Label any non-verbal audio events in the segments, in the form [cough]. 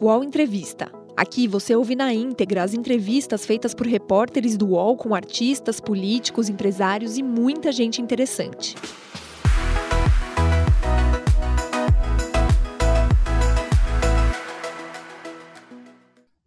UOL Entrevista. Aqui você ouve na íntegra as entrevistas feitas por repórteres do UOL com artistas, políticos, empresários e muita gente interessante.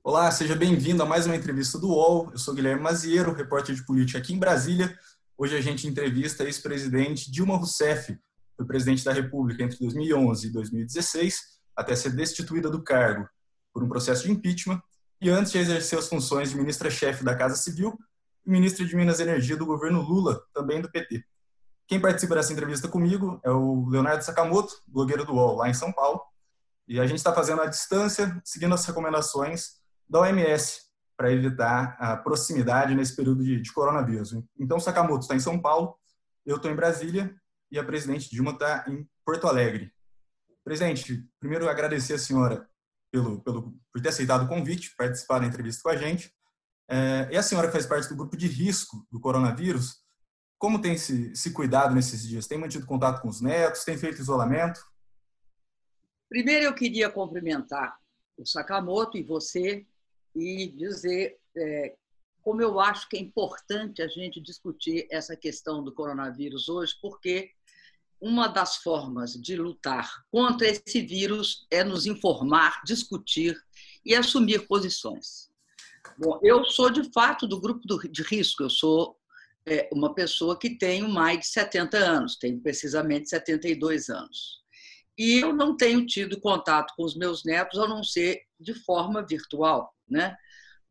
Olá, seja bem-vindo a mais uma entrevista do UOL. Eu sou Guilherme Maziero, repórter de política aqui em Brasília. Hoje a gente entrevista a ex-presidente Dilma Rousseff, foi presidente da República entre 2011 e 2016, até ser destituída do cargo por um processo de impeachment e antes de exercer as funções de ministra-chefe da Casa Civil e ministra de Minas e Energia do governo Lula, também do PT. Quem participa dessa entrevista comigo é o Leonardo Sakamoto, blogueiro do UOL, lá em São Paulo. E a gente está fazendo à distância, seguindo as recomendações da OMS para evitar a proximidade nesse período de, de coronavírus. Então, Sakamoto está em São Paulo, eu estou em Brasília e a presidente Dilma está em Porto Alegre. Presidente, primeiro agradecer a senhora pelo, pelo, por ter aceitado o convite, participar da entrevista com a gente. É, e a senhora que faz parte do grupo de risco do coronavírus, como tem se, se cuidado nesses dias? Tem mantido contato com os netos? Tem feito isolamento? Primeiro, eu queria cumprimentar o Sakamoto e você e dizer é, como eu acho que é importante a gente discutir essa questão do coronavírus hoje, porque uma das formas de lutar contra esse vírus é nos informar, discutir e assumir posições. Bom, eu sou de fato do grupo de risco, eu sou é, uma pessoa que tenho mais de 70 anos, tenho precisamente 72 anos. E eu não tenho tido contato com os meus netos, a não ser de forma virtual, né?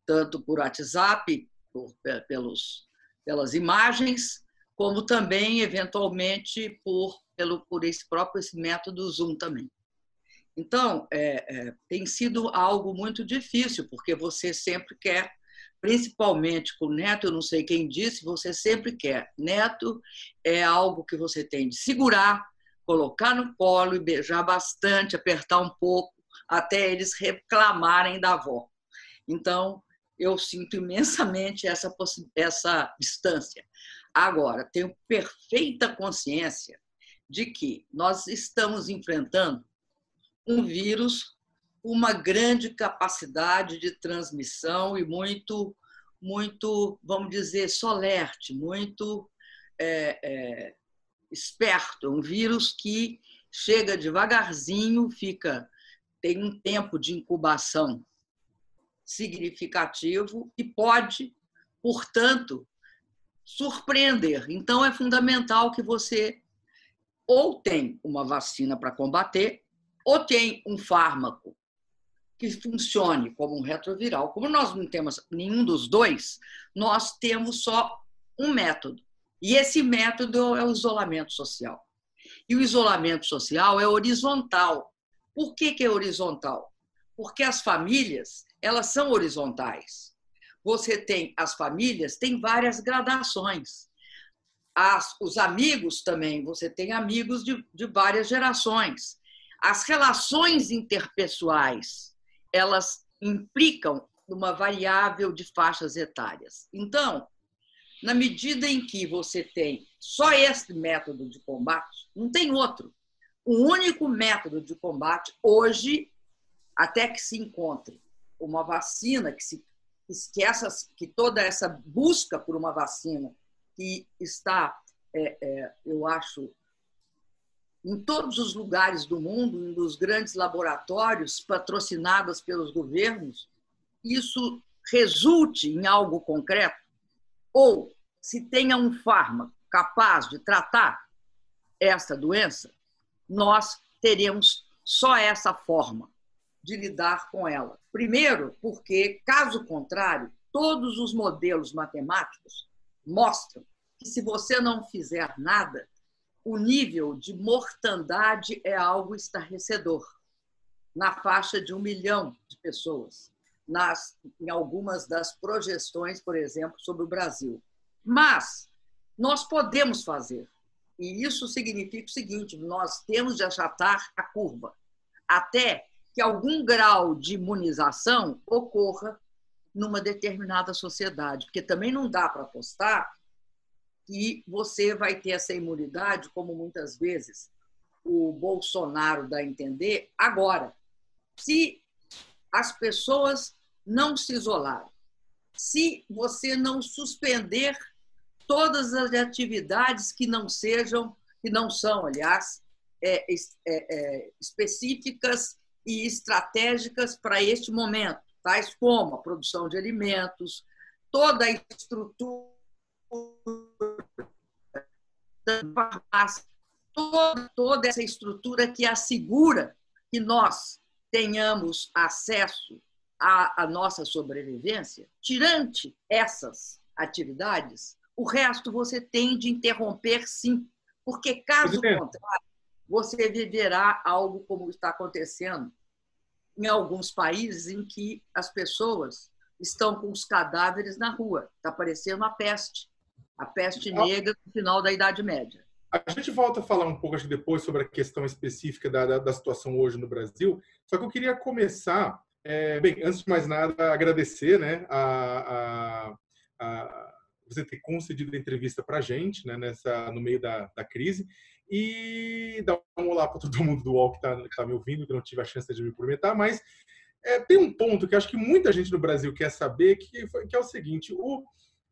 tanto por WhatsApp, por, pelos, pelas imagens, como também, eventualmente, por, pelo, por esse próprio esse método Zoom também. Então, é, é, tem sido algo muito difícil, porque você sempre quer, principalmente com o neto, eu não sei quem disse, você sempre quer. Neto é algo que você tem de segurar, colocar no colo e beijar bastante, apertar um pouco, até eles reclamarem da avó. Então, eu sinto imensamente essa, essa distância. Agora, tenho perfeita consciência de que nós estamos enfrentando um vírus com uma grande capacidade de transmissão e muito, muito, vamos dizer, solerte, muito é, é, esperto. É um vírus que chega devagarzinho, fica tem um tempo de incubação significativo e pode, portanto, surpreender. Então, é fundamental que você ou tem uma vacina para combater, ou tem um fármaco que funcione como um retroviral. Como nós não temos nenhum dos dois, nós temos só um método. E esse método é o isolamento social. E o isolamento social é horizontal. Por que, que é horizontal? Porque as famílias elas são horizontais. Você tem as famílias, tem várias gradações. As, os amigos também, você tem amigos de, de várias gerações. As relações interpessoais, elas implicam uma variável de faixas etárias. Então, na medida em que você tem só esse método de combate, não tem outro. O único método de combate hoje, até que se encontre uma vacina que se que, essas, que toda essa busca por uma vacina que está, é, é, eu acho, em todos os lugares do mundo, nos grandes laboratórios patrocinados pelos governos, isso resulte em algo concreto, ou se tenha um fármaco capaz de tratar essa doença, nós teremos só essa forma de lidar com ela. Primeiro, porque, caso contrário, todos os modelos matemáticos mostram que, se você não fizer nada, o nível de mortandade é algo estarrecedor na faixa de um milhão de pessoas, nas, em algumas das projeções, por exemplo, sobre o Brasil. Mas nós podemos fazer, e isso significa o seguinte: nós temos de achatar a curva até que algum grau de imunização ocorra numa determinada sociedade, porque também não dá para apostar que você vai ter essa imunidade, como muitas vezes o Bolsonaro dá a entender, agora. Se as pessoas não se isolaram, se você não suspender todas as atividades que não sejam, que não são, aliás, é, é, é, específicas e estratégicas para este momento, tais como a produção de alimentos, toda a estrutura da farmácia, toda, toda essa estrutura que assegura que nós tenhamos acesso à, à nossa sobrevivência, tirante essas atividades, o resto você tem de interromper sim, porque caso contrário, você viverá algo como está acontecendo em alguns países em que as pessoas estão com os cadáveres na rua. Está parecendo a peste, a peste negra no final da Idade Média. A gente volta a falar um pouco acho, depois sobre a questão específica da, da, da situação hoje no Brasil, só que eu queria começar, é, bem, antes de mais nada, agradecer né, a, a, a você ter concedido a entrevista para a gente né, nessa, no meio da, da crise e dar um olá para todo mundo do UOL que está tá me ouvindo, que não tive a chance de me cumprimentar, mas é, tem um ponto que acho que muita gente no Brasil quer saber, que, que é o seguinte, o,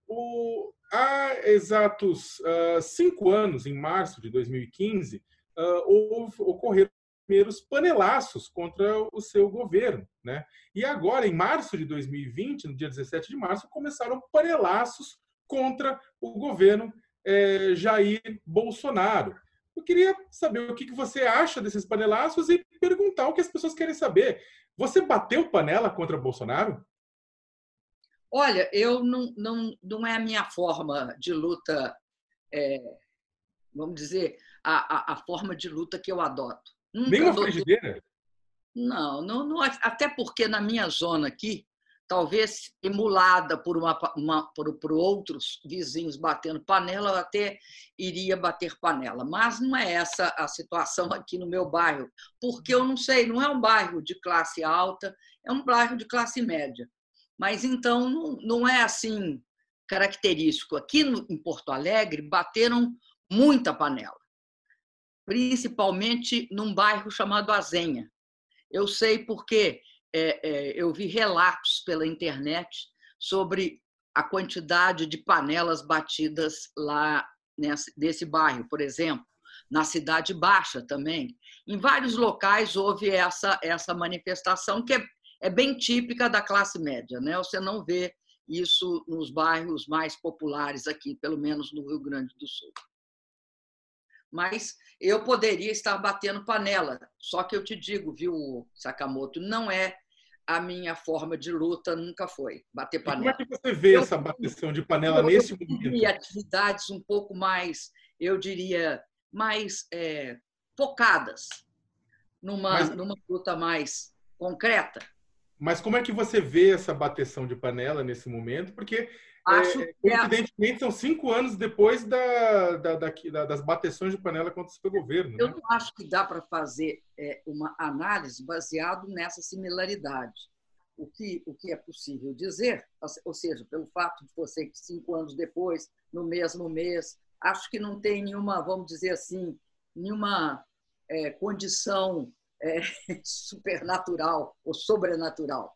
o, há exatos uh, cinco anos, em março de 2015, uh, ah, houve, ocorreram primeiros panelaços contra o seu governo. Né? E agora, em março de 2020, no dia 17 de março, começaram panelaços contra o governo eh, Jair Bolsonaro. Eu queria saber o que você acha desses panelaços e perguntar o que as pessoas querem saber. Você bateu panela contra Bolsonaro? Olha, eu não, não, não é a minha forma de luta, é, vamos dizer, a, a, a, forma de luta que eu adoto. Nunca Nem uma frigideira? Não, não, não, até porque na minha zona aqui, talvez emulada por, uma, uma, por, por outros vizinhos batendo panela, eu até iria bater panela. Mas não é essa a situação aqui no meu bairro, porque eu não sei, não é um bairro de classe alta, é um bairro de classe média. Mas então não, não é assim característico. Aqui no, em Porto Alegre bateram muita panela, principalmente num bairro chamado Azenha. Eu sei porque é, é, eu vi relatos pela internet sobre a quantidade de panelas batidas lá nesse, nesse bairro, por exemplo, na Cidade Baixa também. Em vários locais houve essa, essa manifestação que é, é bem típica da classe média. Né? Você não vê isso nos bairros mais populares aqui, pelo menos no Rio Grande do Sul. Mas eu poderia estar batendo panela. Só que eu te digo, viu, Sakamoto, não é a minha forma de luta, nunca foi bater panela. E como é que você vê eu, essa bateção de panela eu, nesse eu momento? E atividades um pouco mais, eu diria, mais é, focadas numa, Mas... numa luta mais concreta. Mas como é que você vê essa bateção de panela nesse momento? Porque Acho é, que evidentemente são cinco anos depois da, da, da, das bateções de panela contra o seu governo. Eu né? não acho que dá para fazer é, uma análise baseado nessa similaridade. O que, o que é possível dizer, ou seja, pelo fato de você cinco anos depois, no mesmo mês, acho que não tem nenhuma, vamos dizer assim, nenhuma é, condição é, [laughs] supernatural ou sobrenatural.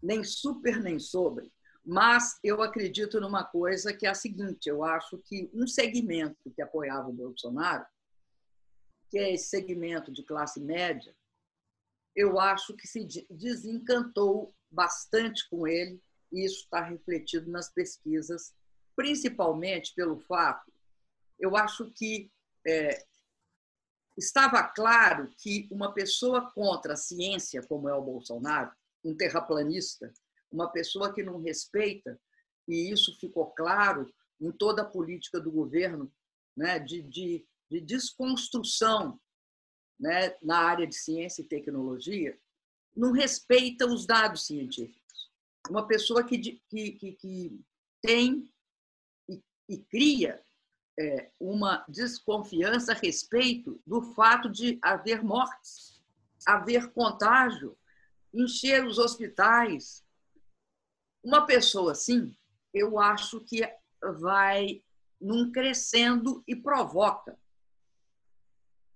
Nem super, nem sobre mas eu acredito numa coisa que é a seguinte: eu acho que um segmento que apoiava o Bolsonaro, que é esse segmento de classe média, eu acho que se desencantou bastante com ele, e isso está refletido nas pesquisas, principalmente pelo fato, eu acho que é, estava claro que uma pessoa contra a ciência, como é o Bolsonaro, um terraplanista, uma pessoa que não respeita, e isso ficou claro em toda a política do governo, né, de, de, de desconstrução né, na área de ciência e tecnologia, não respeita os dados científicos. Uma pessoa que, que, que, que tem e, e cria é, uma desconfiança a respeito do fato de haver mortes, haver contágio, encher os hospitais, uma pessoa assim, eu acho que vai num crescendo e provoca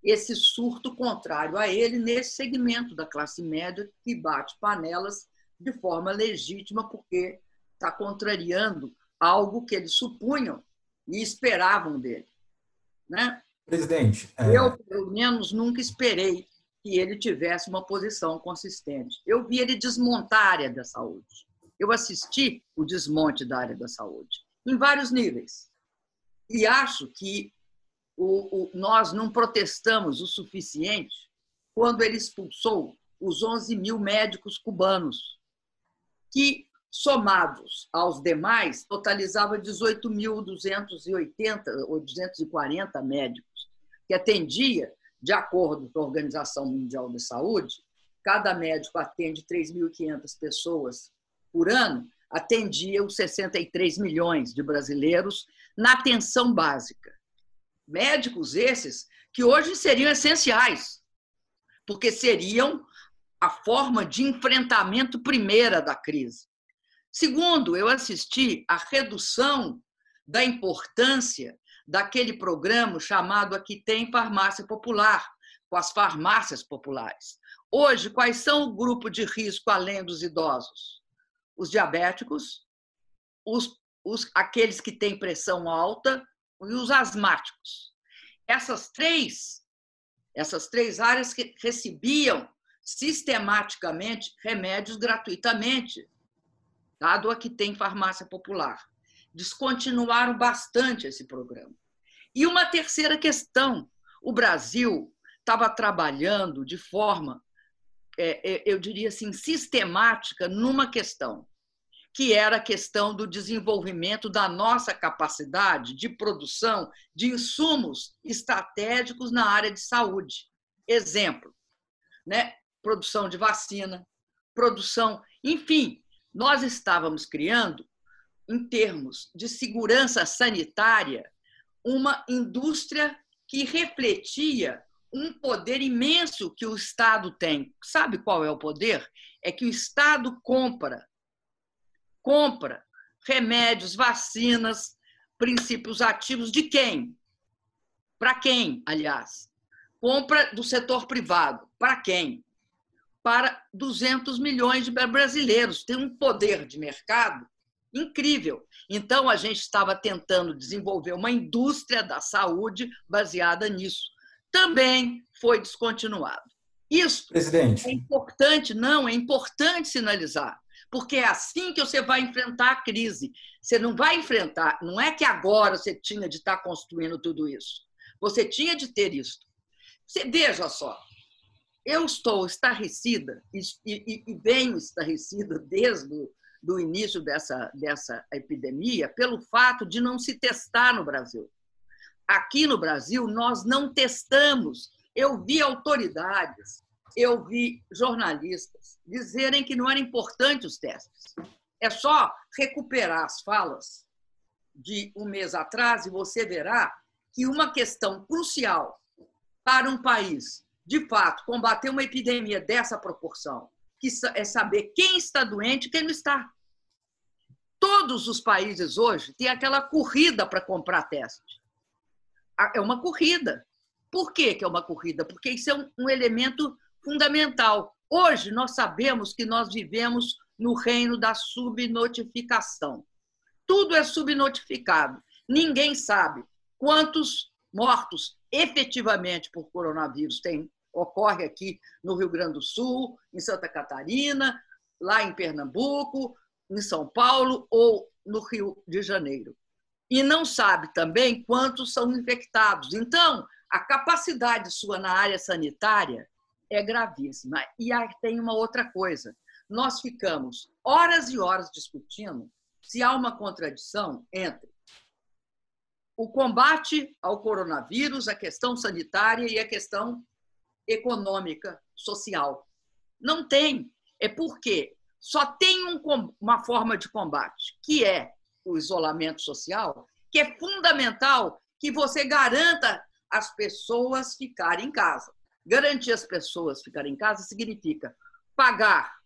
esse surto contrário a ele nesse segmento da classe média que bate panelas de forma legítima, porque está contrariando algo que eles supunham e esperavam dele. Né? Presidente. É... Eu, pelo menos, nunca esperei que ele tivesse uma posição consistente. Eu vi ele desmontar a área da saúde. Eu assisti o desmonte da área da saúde, em vários níveis. E acho que o, o, nós não protestamos o suficiente quando ele expulsou os 11 mil médicos cubanos, que, somados aos demais, totalizava 18.280 ou 240 médicos, que atendia, de acordo com a Organização Mundial da Saúde, cada médico atende 3.500 pessoas por ano, atendia os 63 milhões de brasileiros na atenção básica. Médicos esses que hoje seriam essenciais, porque seriam a forma de enfrentamento primeira da crise. Segundo, eu assisti à redução da importância daquele programa chamado Aqui Tem Farmácia Popular, com as farmácias populares. Hoje, quais são o grupo de risco além dos idosos? Os diabéticos, os, os, aqueles que têm pressão alta e os asmáticos. Essas três, essas três áreas que recebiam sistematicamente remédios gratuitamente, dado a que tem farmácia popular. Descontinuaram bastante esse programa. E uma terceira questão: o Brasil estava trabalhando de forma, é, é, eu diria assim, sistemática numa questão que era a questão do desenvolvimento da nossa capacidade de produção de insumos estratégicos na área de saúde. Exemplo, né? produção de vacina, produção, enfim, nós estávamos criando, em termos de segurança sanitária, uma indústria que refletia um poder imenso que o Estado tem. Sabe qual é o poder? É que o Estado compra compra remédios, vacinas, princípios ativos de quem? Para quem, aliás? Compra do setor privado. Para quem? Para 200 milhões de brasileiros. Tem um poder de mercado incrível. Então, a gente estava tentando desenvolver uma indústria da saúde baseada nisso. Também foi descontinuado. Isso Presidente. é importante, não, é importante sinalizar porque é assim que você vai enfrentar a crise. Você não vai enfrentar, não é que agora você tinha de estar construindo tudo isso. Você tinha de ter isso. Você, veja só, eu estou estarrecida e, e venho estarrecida desde o do início dessa, dessa epidemia pelo fato de não se testar no Brasil. Aqui no Brasil, nós não testamos. Eu vi autoridades eu vi jornalistas dizerem que não era importante os testes. É só recuperar as falas de um mês atrás e você verá que uma questão crucial para um país, de fato, combater uma epidemia dessa proporção, que é saber quem está doente e quem não está. Todos os países hoje têm aquela corrida para comprar teste. É uma corrida. Por que é uma corrida? Porque isso é um elemento fundamental. Hoje, nós sabemos que nós vivemos no reino da subnotificação. Tudo é subnotificado. Ninguém sabe quantos mortos efetivamente por coronavírus tem, ocorre aqui no Rio Grande do Sul, em Santa Catarina, lá em Pernambuco, em São Paulo ou no Rio de Janeiro. E não sabe também quantos são infectados. Então, a capacidade sua na área sanitária é gravíssima. E aí tem uma outra coisa. Nós ficamos horas e horas discutindo se há uma contradição entre o combate ao coronavírus, a questão sanitária e a questão econômica, social. Não tem. É porque só tem um, uma forma de combate, que é o isolamento social, que é fundamental que você garanta as pessoas ficarem em casa. Garantir as pessoas ficarem em casa significa pagar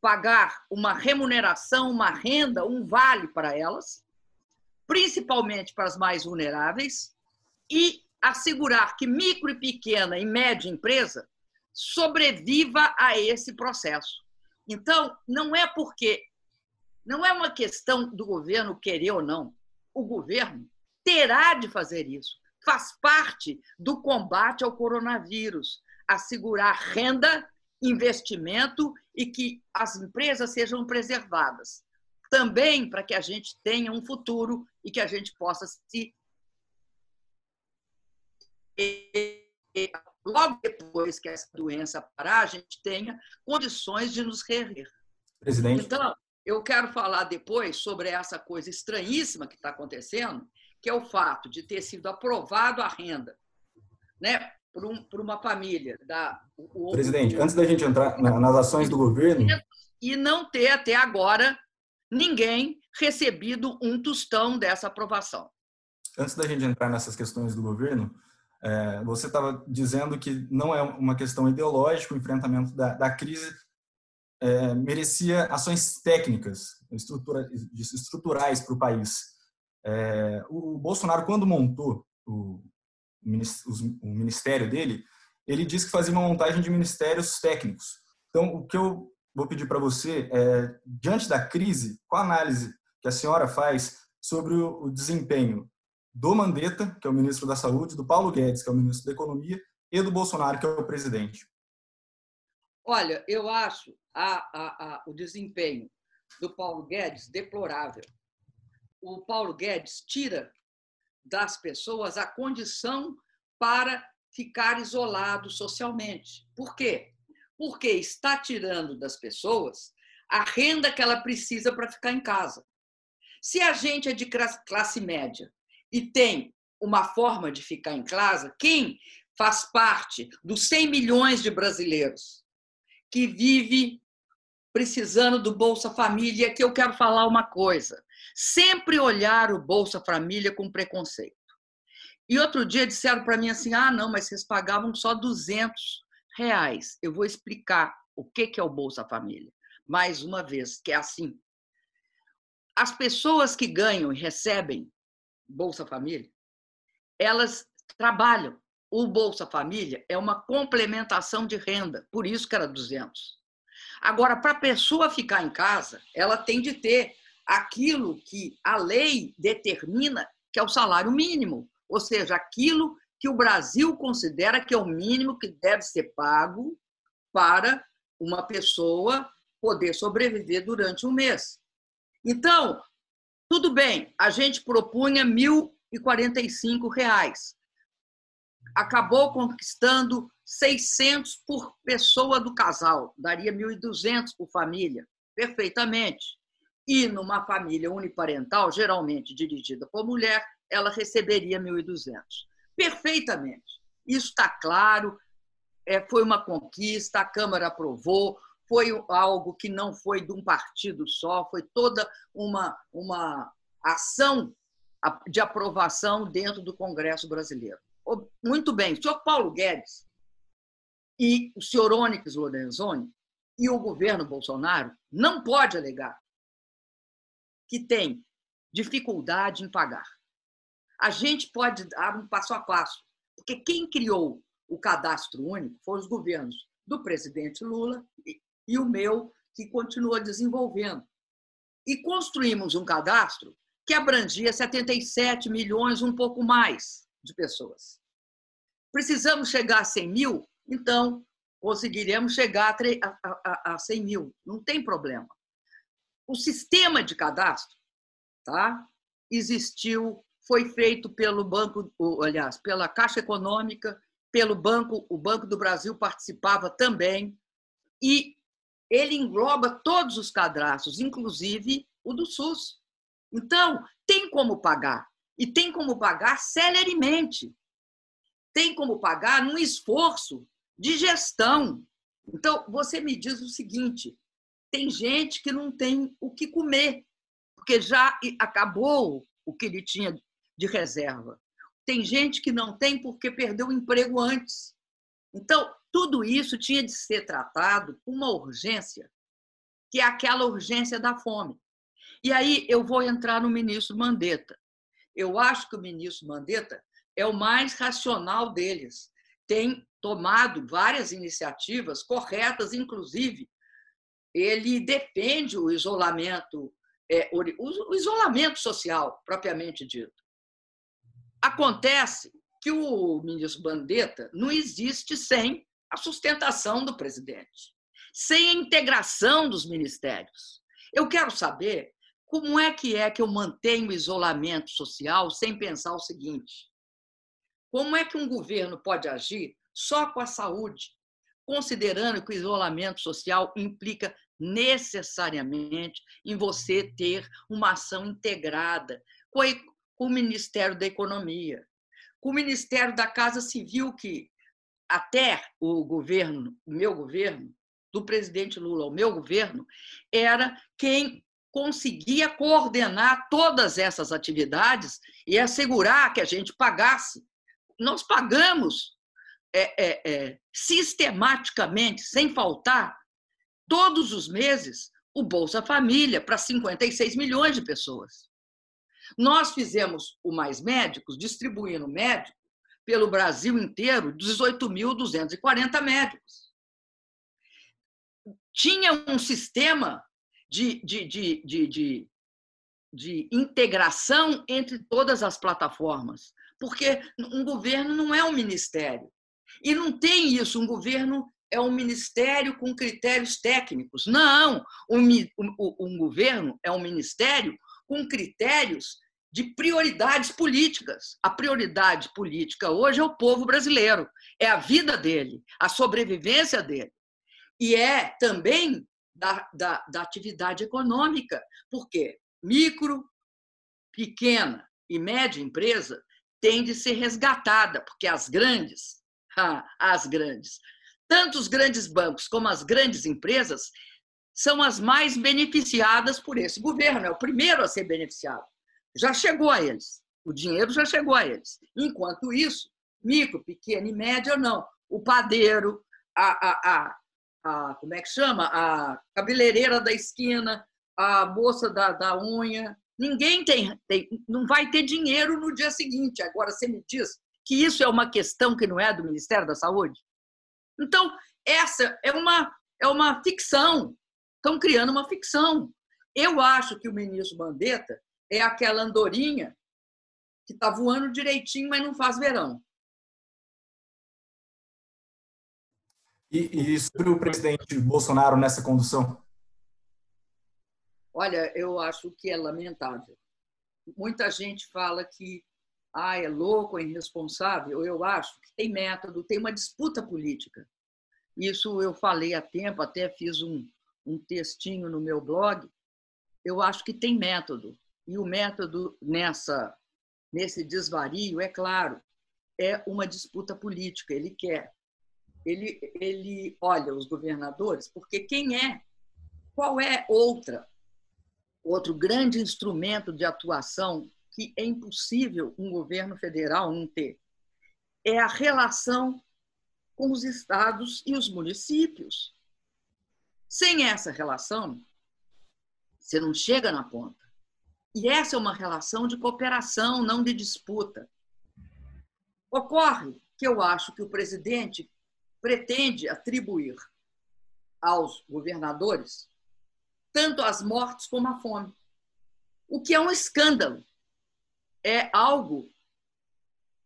pagar uma remuneração, uma renda, um vale para elas, principalmente para as mais vulneráveis, e assegurar que micro e pequena e média empresa sobreviva a esse processo. Então, não é porque não é uma questão do governo querer ou não. O governo terá de fazer isso. Faz parte do combate ao coronavírus, assegurar renda, investimento e que as empresas sejam preservadas. Também para que a gente tenha um futuro e que a gente possa se logo depois que essa doença parar, a gente tenha condições de nos reerguer. Presidente. Então, eu quero falar depois sobre essa coisa estranhíssima que está acontecendo, que é o fato de ter sido aprovado a renda né, por, um, por uma família. Da, o, Presidente, o, antes da gente entrar nas ações do governo. E não ter até agora ninguém recebido um tostão dessa aprovação. Antes da gente entrar nessas questões do governo, é, você estava dizendo que não é uma questão ideológica o enfrentamento da, da crise, é, merecia ações técnicas, estrutura, estruturais para o país. É, o Bolsonaro, quando montou o, o ministério dele, ele disse que fazia uma montagem de ministérios técnicos. Então, o que eu vou pedir para você é, diante da crise, qual a análise que a senhora faz sobre o desempenho do Mandetta, que é o ministro da Saúde, do Paulo Guedes, que é o ministro da Economia, e do Bolsonaro, que é o presidente? Olha, eu acho a, a, a, o desempenho do Paulo Guedes deplorável. O Paulo Guedes tira das pessoas a condição para ficar isolado socialmente. Por quê? Porque está tirando das pessoas a renda que ela precisa para ficar em casa. Se a gente é de classe média e tem uma forma de ficar em casa, quem faz parte dos 100 milhões de brasileiros que vive precisando do Bolsa Família, que eu quero falar uma coisa. Sempre olhar o Bolsa Família com preconceito. E outro dia disseram para mim assim: ah, não, mas vocês pagavam só 200 reais. Eu vou explicar o que é o Bolsa Família. Mais uma vez, que é assim. As pessoas que ganham e recebem Bolsa Família, elas trabalham. O Bolsa Família é uma complementação de renda, por isso que era 200. Agora, para a pessoa ficar em casa, ela tem de ter aquilo que a lei determina que é o salário mínimo, ou seja, aquilo que o Brasil considera que é o mínimo que deve ser pago para uma pessoa poder sobreviver durante um mês. Então, tudo bem, a gente propunha R$ 1.045. Acabou conquistando 600 por pessoa do casal, daria 1.200 por família, perfeitamente. E numa família uniparental, geralmente dirigida por mulher, ela receberia 1.200. Perfeitamente. Isso está claro, é, foi uma conquista, a Câmara aprovou, foi algo que não foi de um partido só, foi toda uma, uma ação de aprovação dentro do Congresso brasileiro. Muito bem, o senhor Paulo Guedes e o senhor Onyx Lorenzoni e o governo Bolsonaro não pode alegar que tem dificuldade em pagar. A gente pode dar um passo a passo, porque quem criou o cadastro único foram os governos do presidente Lula e o meu, que continua desenvolvendo. E construímos um cadastro que abrangia 77 milhões, um pouco mais de pessoas. Precisamos chegar a 100 mil? Então, conseguiremos chegar a, a, a 100 mil, não tem problema. O sistema de cadastro tá, existiu, foi feito pelo Banco, aliás, pela Caixa Econômica, pelo Banco, o Banco do Brasil participava também, e ele engloba todos os cadastros, inclusive o do SUS. Então, tem como pagar. E tem como pagar celeremente. Tem como pagar num esforço de gestão. Então, você me diz o seguinte: tem gente que não tem o que comer, porque já acabou o que ele tinha de reserva. Tem gente que não tem porque perdeu o emprego antes. Então, tudo isso tinha de ser tratado com uma urgência, que é aquela urgência da fome. E aí eu vou entrar no ministro Mandetta. Eu acho que o ministro Mandetta é o mais racional deles. Tem tomado várias iniciativas corretas, inclusive ele defende o isolamento, é, o isolamento social propriamente dito. Acontece que o ministro Bandetta não existe sem a sustentação do presidente, sem a integração dos ministérios. Eu quero saber como é que é que eu mantenho o isolamento social sem pensar o seguinte: como é que um governo pode agir só com a saúde, considerando que o isolamento social implica necessariamente em você ter uma ação integrada com o Ministério da Economia, com o Ministério da Casa Civil, que até o governo, o meu governo, do presidente Lula, o meu governo, era quem conseguia coordenar todas essas atividades e assegurar que a gente pagasse. Nós pagamos é, é, é, sistematicamente, sem faltar, todos os meses, o Bolsa Família para 56 milhões de pessoas. Nós fizemos o Mais Médicos, distribuindo médico pelo Brasil inteiro, 18.240 médicos. Tinha um sistema de, de, de, de, de, de integração entre todas as plataformas, porque um governo não é um ministério. E não tem isso, um governo é um ministério com critérios técnicos. Não, um, um, um governo é um ministério com critérios de prioridades políticas. A prioridade política hoje é o povo brasileiro, é a vida dele, a sobrevivência dele. E é também da, da, da atividade econômica, porque micro, pequena e média empresa tem de ser resgatada, porque as grandes, as grandes, tanto os grandes bancos como as grandes empresas são as mais beneficiadas por esse governo, é o primeiro a ser beneficiado. Já chegou a eles, o dinheiro já chegou a eles. Enquanto isso, micro, pequeno e médio, não. O padeiro, a, a, a, a, como é que chama? A cabeleireira da esquina, a moça da, da unha. Ninguém tem, tem, não vai ter dinheiro no dia seguinte. Agora, você me diz que isso é uma questão que não é do Ministério da Saúde? Então, essa é uma, é uma ficção. Estão criando uma ficção. Eu acho que o ministro Mandetta é aquela andorinha que está voando direitinho, mas não faz verão. E, e sobre o presidente Bolsonaro nessa condução? Olha, eu acho que é lamentável. Muita gente fala que ah, é louco, é irresponsável. Eu acho que tem método, tem uma disputa política. Isso eu falei há tempo, até fiz um, um textinho no meu blog. Eu acho que tem método. E o método nessa nesse desvario, é claro, é uma disputa política. Ele quer ele, ele olha os governadores, porque quem é, qual é outra, outro grande instrumento de atuação que é impossível um governo federal não ter? É a relação com os estados e os municípios. Sem essa relação, você não chega na ponta. E essa é uma relação de cooperação, não de disputa. Ocorre que eu acho que o presidente pretende atribuir aos governadores tanto as mortes como a fome. O que é um escândalo. É algo,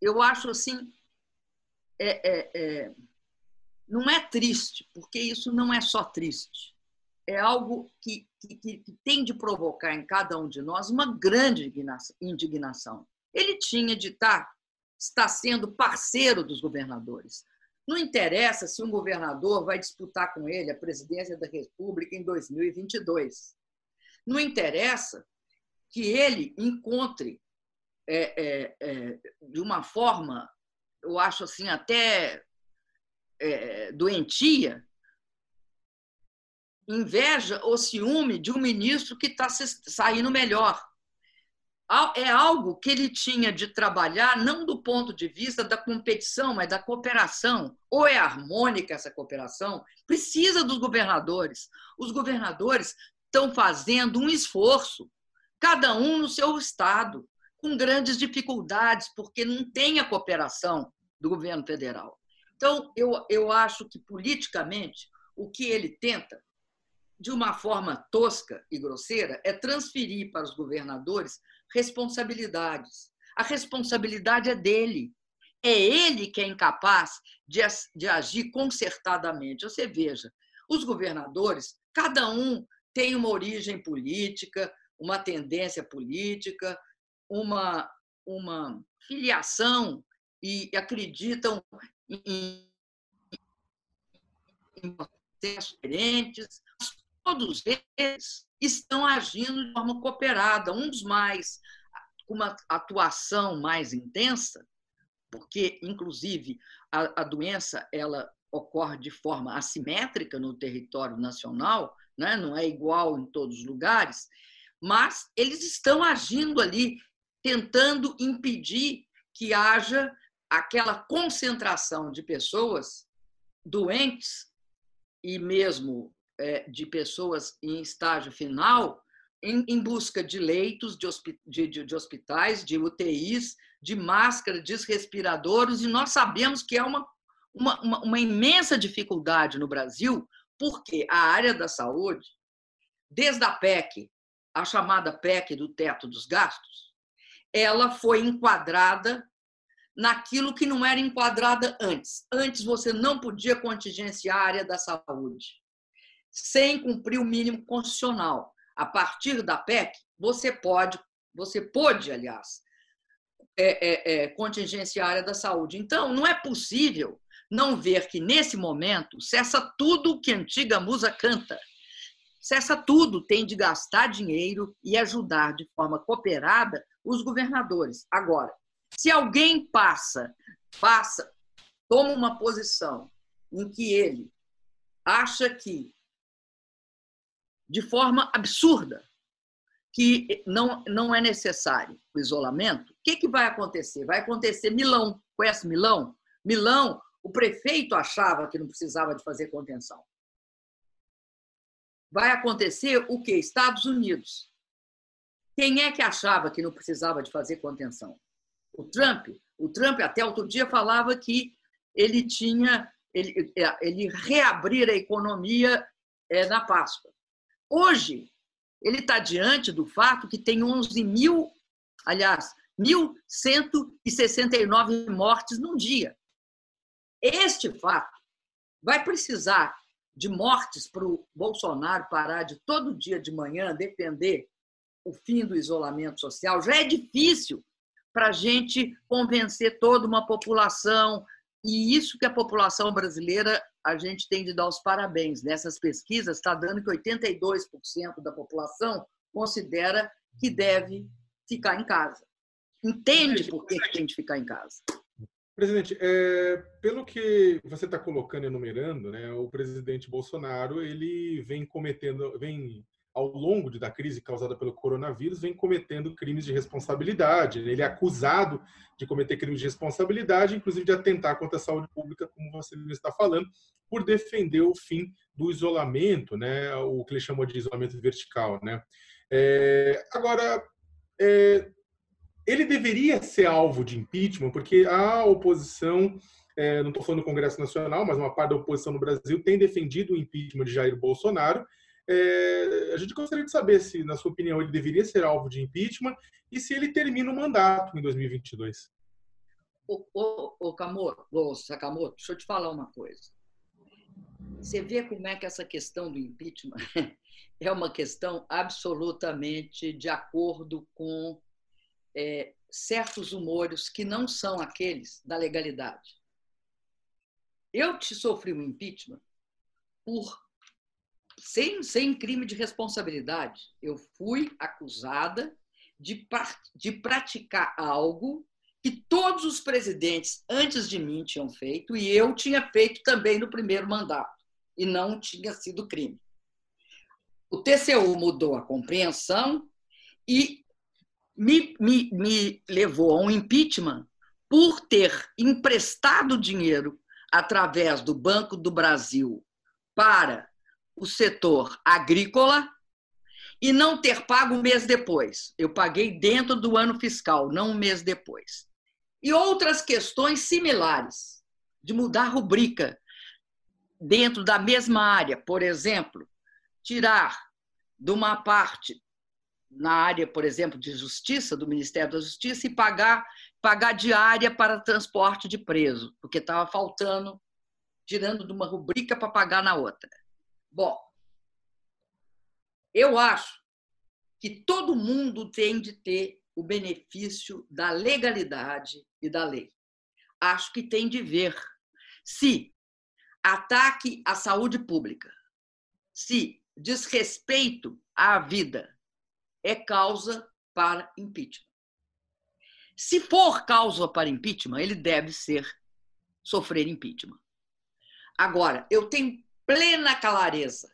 eu acho assim, é, é, é, não é triste, porque isso não é só triste. É algo que, que, que tem de provocar em cada um de nós uma grande indignação. Ele tinha de estar, estar sendo parceiro dos governadores. Não interessa se um governador vai disputar com ele a presidência da República em 2022. Não interessa que ele encontre é, é, é, de uma forma, eu acho assim, até é, doentia, inveja ou ciúme de um ministro que está saindo melhor é algo que ele tinha de trabalhar não do ponto de vista da competição, mas da cooperação. Ou é harmônica essa cooperação? Precisa dos governadores. Os governadores estão fazendo um esforço, cada um no seu estado, com grandes dificuldades, porque não tem a cooperação do governo federal. Então, eu, eu acho que, politicamente, o que ele tenta, de uma forma tosca e grosseira, é transferir para os governadores responsabilidades. A responsabilidade é dele. É ele que é incapaz de, de agir concertadamente. Você veja, os governadores, cada um tem uma origem política, uma tendência política, uma, uma filiação e acreditam em, em processos diferentes. Todos eles estão agindo de forma cooperada, uns mais com uma atuação mais intensa, porque, inclusive, a, a doença ela ocorre de forma assimétrica no território nacional, né? não é igual em todos os lugares, mas eles estão agindo ali, tentando impedir que haja aquela concentração de pessoas doentes e mesmo é, de pessoas em estágio final em, em busca de leitos de, de, de, hospitais, de UTIs, de máscara, de respiradores, e nós sabemos que é uma, uma, uma, uma imensa dificuldade no Brasil, porque a área da saúde, desde a PEC, a chamada PEC do teto dos gastos, ela foi enquadrada naquilo que não era enquadrada antes. Antes você não podia contingenciar a área da saúde sem cumprir o mínimo constitucional. A partir da PEC, você pode, você pôde, aliás, é, é, é, contingenciar a área da saúde. Então, não é possível não ver que, nesse momento, cessa tudo o que a antiga musa canta. Cessa tudo, tem de gastar dinheiro e ajudar de forma cooperada os governadores. Agora, se alguém passa, passa, toma uma posição em que ele acha que, de forma absurda, que não, não é necessário o isolamento, o que, que vai acontecer? Vai acontecer Milão. Conhece Milão? Milão, o prefeito achava que não precisava de fazer contenção. Vai acontecer o que? Estados Unidos. Quem é que achava que não precisava de fazer contenção? O Trump. O Trump até outro dia falava que ele tinha ele, é, ele reabrir a economia é, na Páscoa. Hoje ele está diante do fato que tem 11 mil, aliás, 1.169 mortes num dia. Este fato vai precisar de mortes para o Bolsonaro parar de todo dia de manhã defender o fim do isolamento social. Já é difícil para a gente convencer toda uma população. E isso que a população brasileira, a gente tem de dar os parabéns. Nessas pesquisas, está dando que 82% da população considera que deve ficar em casa. Entende por que tem de ficar em casa. Presidente, é, pelo que você está colocando e enumerando, né, o presidente Bolsonaro ele vem cometendo, vem ao longo da crise causada pelo coronavírus, vem cometendo crimes de responsabilidade. Ele é acusado de cometer crimes de responsabilidade, inclusive de atentar contra a saúde pública, como você está falando, por defender o fim do isolamento, né, o que ele chamou de isolamento vertical. Né. É, agora, é, ele deveria ser alvo de impeachment, porque a oposição, é, não estou falando do Congresso Nacional, mas uma parte da oposição no Brasil tem defendido o impeachment de Jair Bolsonaro. É, a gente gostaria de saber se, na sua opinião, ele deveria ser alvo de impeachment e se ele termina o mandato em 2022. Ô, ô, ô Camoto, ô, deixa eu te falar uma coisa. Você vê como é que essa questão do impeachment [laughs] é uma questão absolutamente de acordo com é, certos humores que não são aqueles da legalidade. Eu te sofri um impeachment por sem, sem crime de responsabilidade. Eu fui acusada de, de praticar algo que todos os presidentes antes de mim tinham feito e eu tinha feito também no primeiro mandato e não tinha sido crime. O TCU mudou a compreensão e me, me, me levou a um impeachment por ter emprestado dinheiro através do Banco do Brasil para o setor agrícola e não ter pago um mês depois. Eu paguei dentro do ano fiscal, não um mês depois. E outras questões similares, de mudar rubrica dentro da mesma área. Por exemplo, tirar de uma parte na área, por exemplo, de justiça, do Ministério da Justiça, e pagar, pagar diária para transporte de preso, porque estava faltando, tirando de uma rubrica para pagar na outra. Bom, eu acho que todo mundo tem de ter o benefício da legalidade e da lei. Acho que tem de ver se ataque à saúde pública, se desrespeito à vida é causa para impeachment. Se for causa para impeachment, ele deve ser sofrer impeachment. Agora, eu tenho plena clareza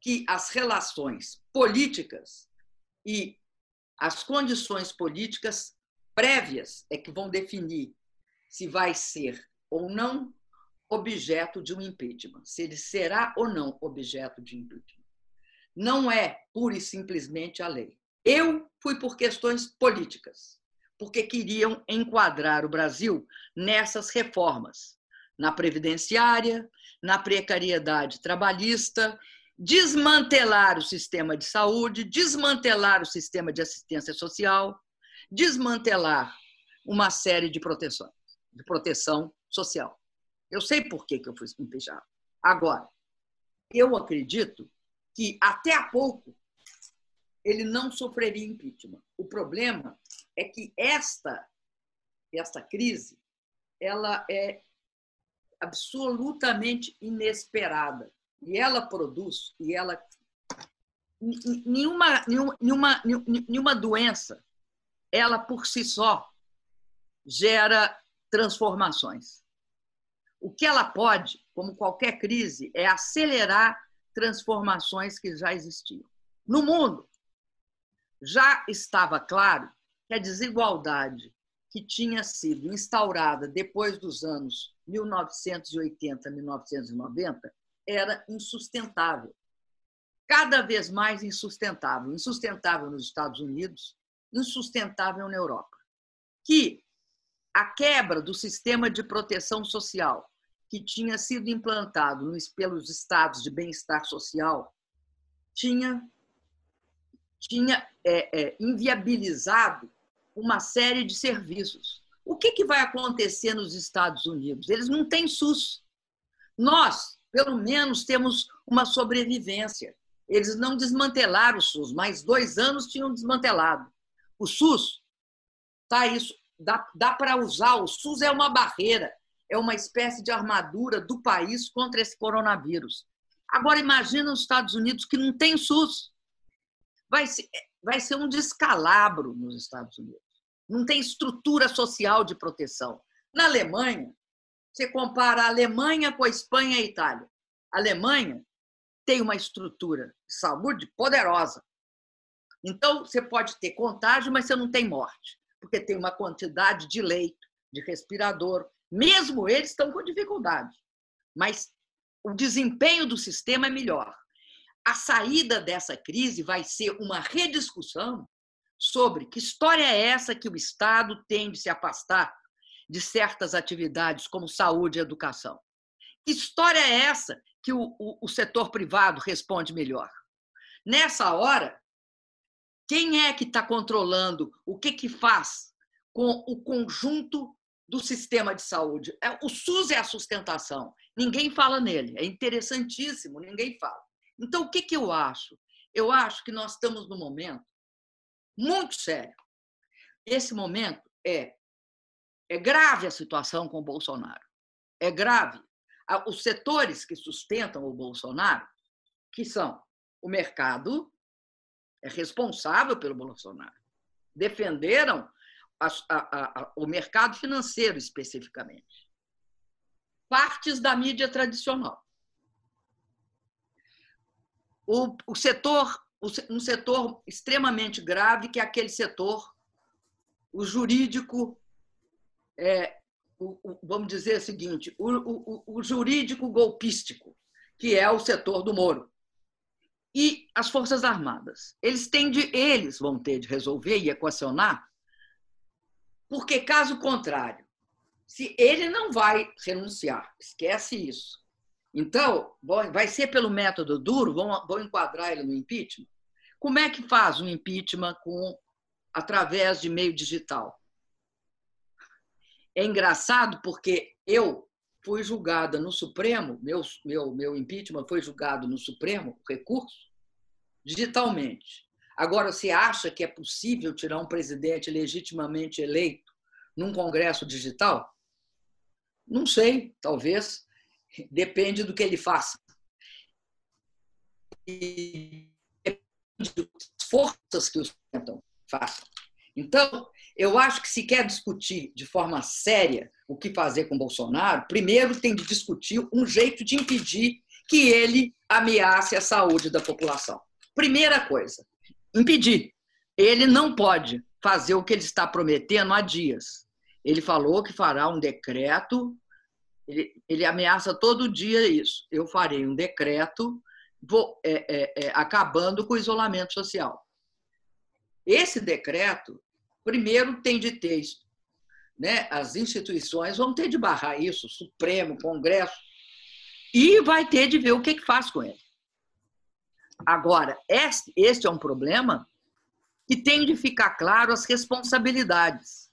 que as relações políticas e as condições políticas prévias é que vão definir se vai ser ou não objeto de um impeachment, se ele será ou não objeto de impeachment. Não é pura e simplesmente a lei. Eu fui por questões políticas, porque queriam enquadrar o Brasil nessas reformas, na previdenciária, na precariedade trabalhista, desmantelar o sistema de saúde, desmantelar o sistema de assistência social, desmantelar uma série de proteções, de proteção social. Eu sei por que, que eu fui empenhado. Agora, eu acredito que até há pouco ele não sofreria impeachment. O problema é que esta esta crise ela é absolutamente inesperada e ela produz e ela nenhuma nenhuma nenhuma doença ela por si só gera transformações o que ela pode, como qualquer crise, é acelerar transformações que já existiam. No mundo, já estava claro que a desigualdade que tinha sido instaurada depois dos anos 1980, 1990 era insustentável. Cada vez mais insustentável. Insustentável nos Estados Unidos, insustentável na Europa. Que a quebra do sistema de proteção social que tinha sido implantado pelos estados de bem-estar social tinha, tinha é, é, inviabilizado uma série de serviços. O que, que vai acontecer nos Estados Unidos? Eles não têm SUS. Nós, pelo menos, temos uma sobrevivência. Eles não desmantelaram o SUS, mas dois anos tinham desmantelado. O SUS, tá isso, dá, dá para usar. O SUS é uma barreira é uma espécie de armadura do país contra esse coronavírus. Agora, imagina os Estados Unidos que não tem SUS. Vai ser, vai ser um descalabro nos Estados Unidos. Não tem estrutura social de proteção. Na Alemanha, você compara a Alemanha com a Espanha e a Itália. A Alemanha tem uma estrutura de saúde poderosa. Então, você pode ter contágio, mas você não tem morte, porque tem uma quantidade de leito, de respirador, mesmo eles estão com dificuldade, mas o desempenho do sistema é melhor. A saída dessa crise vai ser uma rediscussão sobre que história é essa que o Estado tem de se afastar de certas atividades como saúde e educação. Que história é essa que o, o, o setor privado responde melhor? Nessa hora, quem é que está controlando o que, que faz com o conjunto do sistema de saúde. É, o SUS é a sustentação. Ninguém fala nele. É interessantíssimo, ninguém fala. Então, o que, que eu acho? Eu acho que nós estamos num momento muito sério. Esse momento é, é grave a situação com o Bolsonaro. É grave. Os setores que sustentam o Bolsonaro, que são o mercado, é responsável pelo Bolsonaro. Defenderam a, a, a, o mercado financeiro especificamente. Partes da mídia tradicional. O, o setor, um setor extremamente grave, que é aquele setor, o jurídico, é, o, o, vamos dizer o seguinte, o, o jurídico golpístico, que é o setor do Moro. e as Forças Armadas. Eles, têm de, eles vão ter de resolver e equacionar, porque, caso contrário, se ele não vai renunciar, esquece isso. Então, vai ser pelo método duro, vão, vão enquadrar ele no impeachment. Como é que faz um impeachment com através de meio digital? É engraçado porque eu fui julgada no Supremo, meu, meu, meu impeachment foi julgado no Supremo, recurso, digitalmente. Agora, você acha que é possível tirar um presidente legitimamente eleito num Congresso digital? Não sei, talvez. Depende do que ele faça. E das forças que o sustentam façam. Então, eu acho que se quer discutir de forma séria o que fazer com Bolsonaro, primeiro tem de discutir um jeito de impedir que ele ameace a saúde da população. Primeira coisa, impedir. Ele não pode fazer o que ele está prometendo há dias. Ele falou que fará um decreto, ele, ele ameaça todo dia isso. Eu farei um decreto é, é, é, acabando com o isolamento social. Esse decreto, primeiro, tem de ter né, as instituições vão ter de barrar isso, Supremo, Congresso, e vai ter de ver o que, que faz com ele. Agora, este, este é um problema que tem de ficar claro as responsabilidades.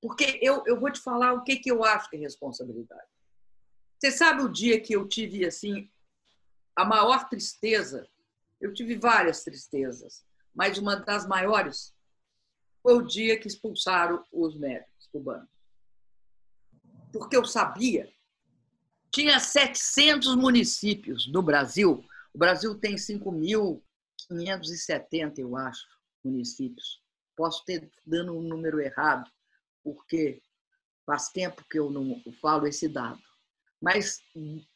Porque eu, eu vou te falar o que, que eu acho que é responsabilidade. Você sabe o dia que eu tive assim a maior tristeza? Eu tive várias tristezas, mas uma das maiores foi o dia que expulsaram os médicos cubanos. Porque eu sabia. Tinha 700 municípios no Brasil. O Brasil tem 5.570, eu acho, municípios. Posso ter dando um número errado, porque faz tempo que eu não falo esse dado. Mas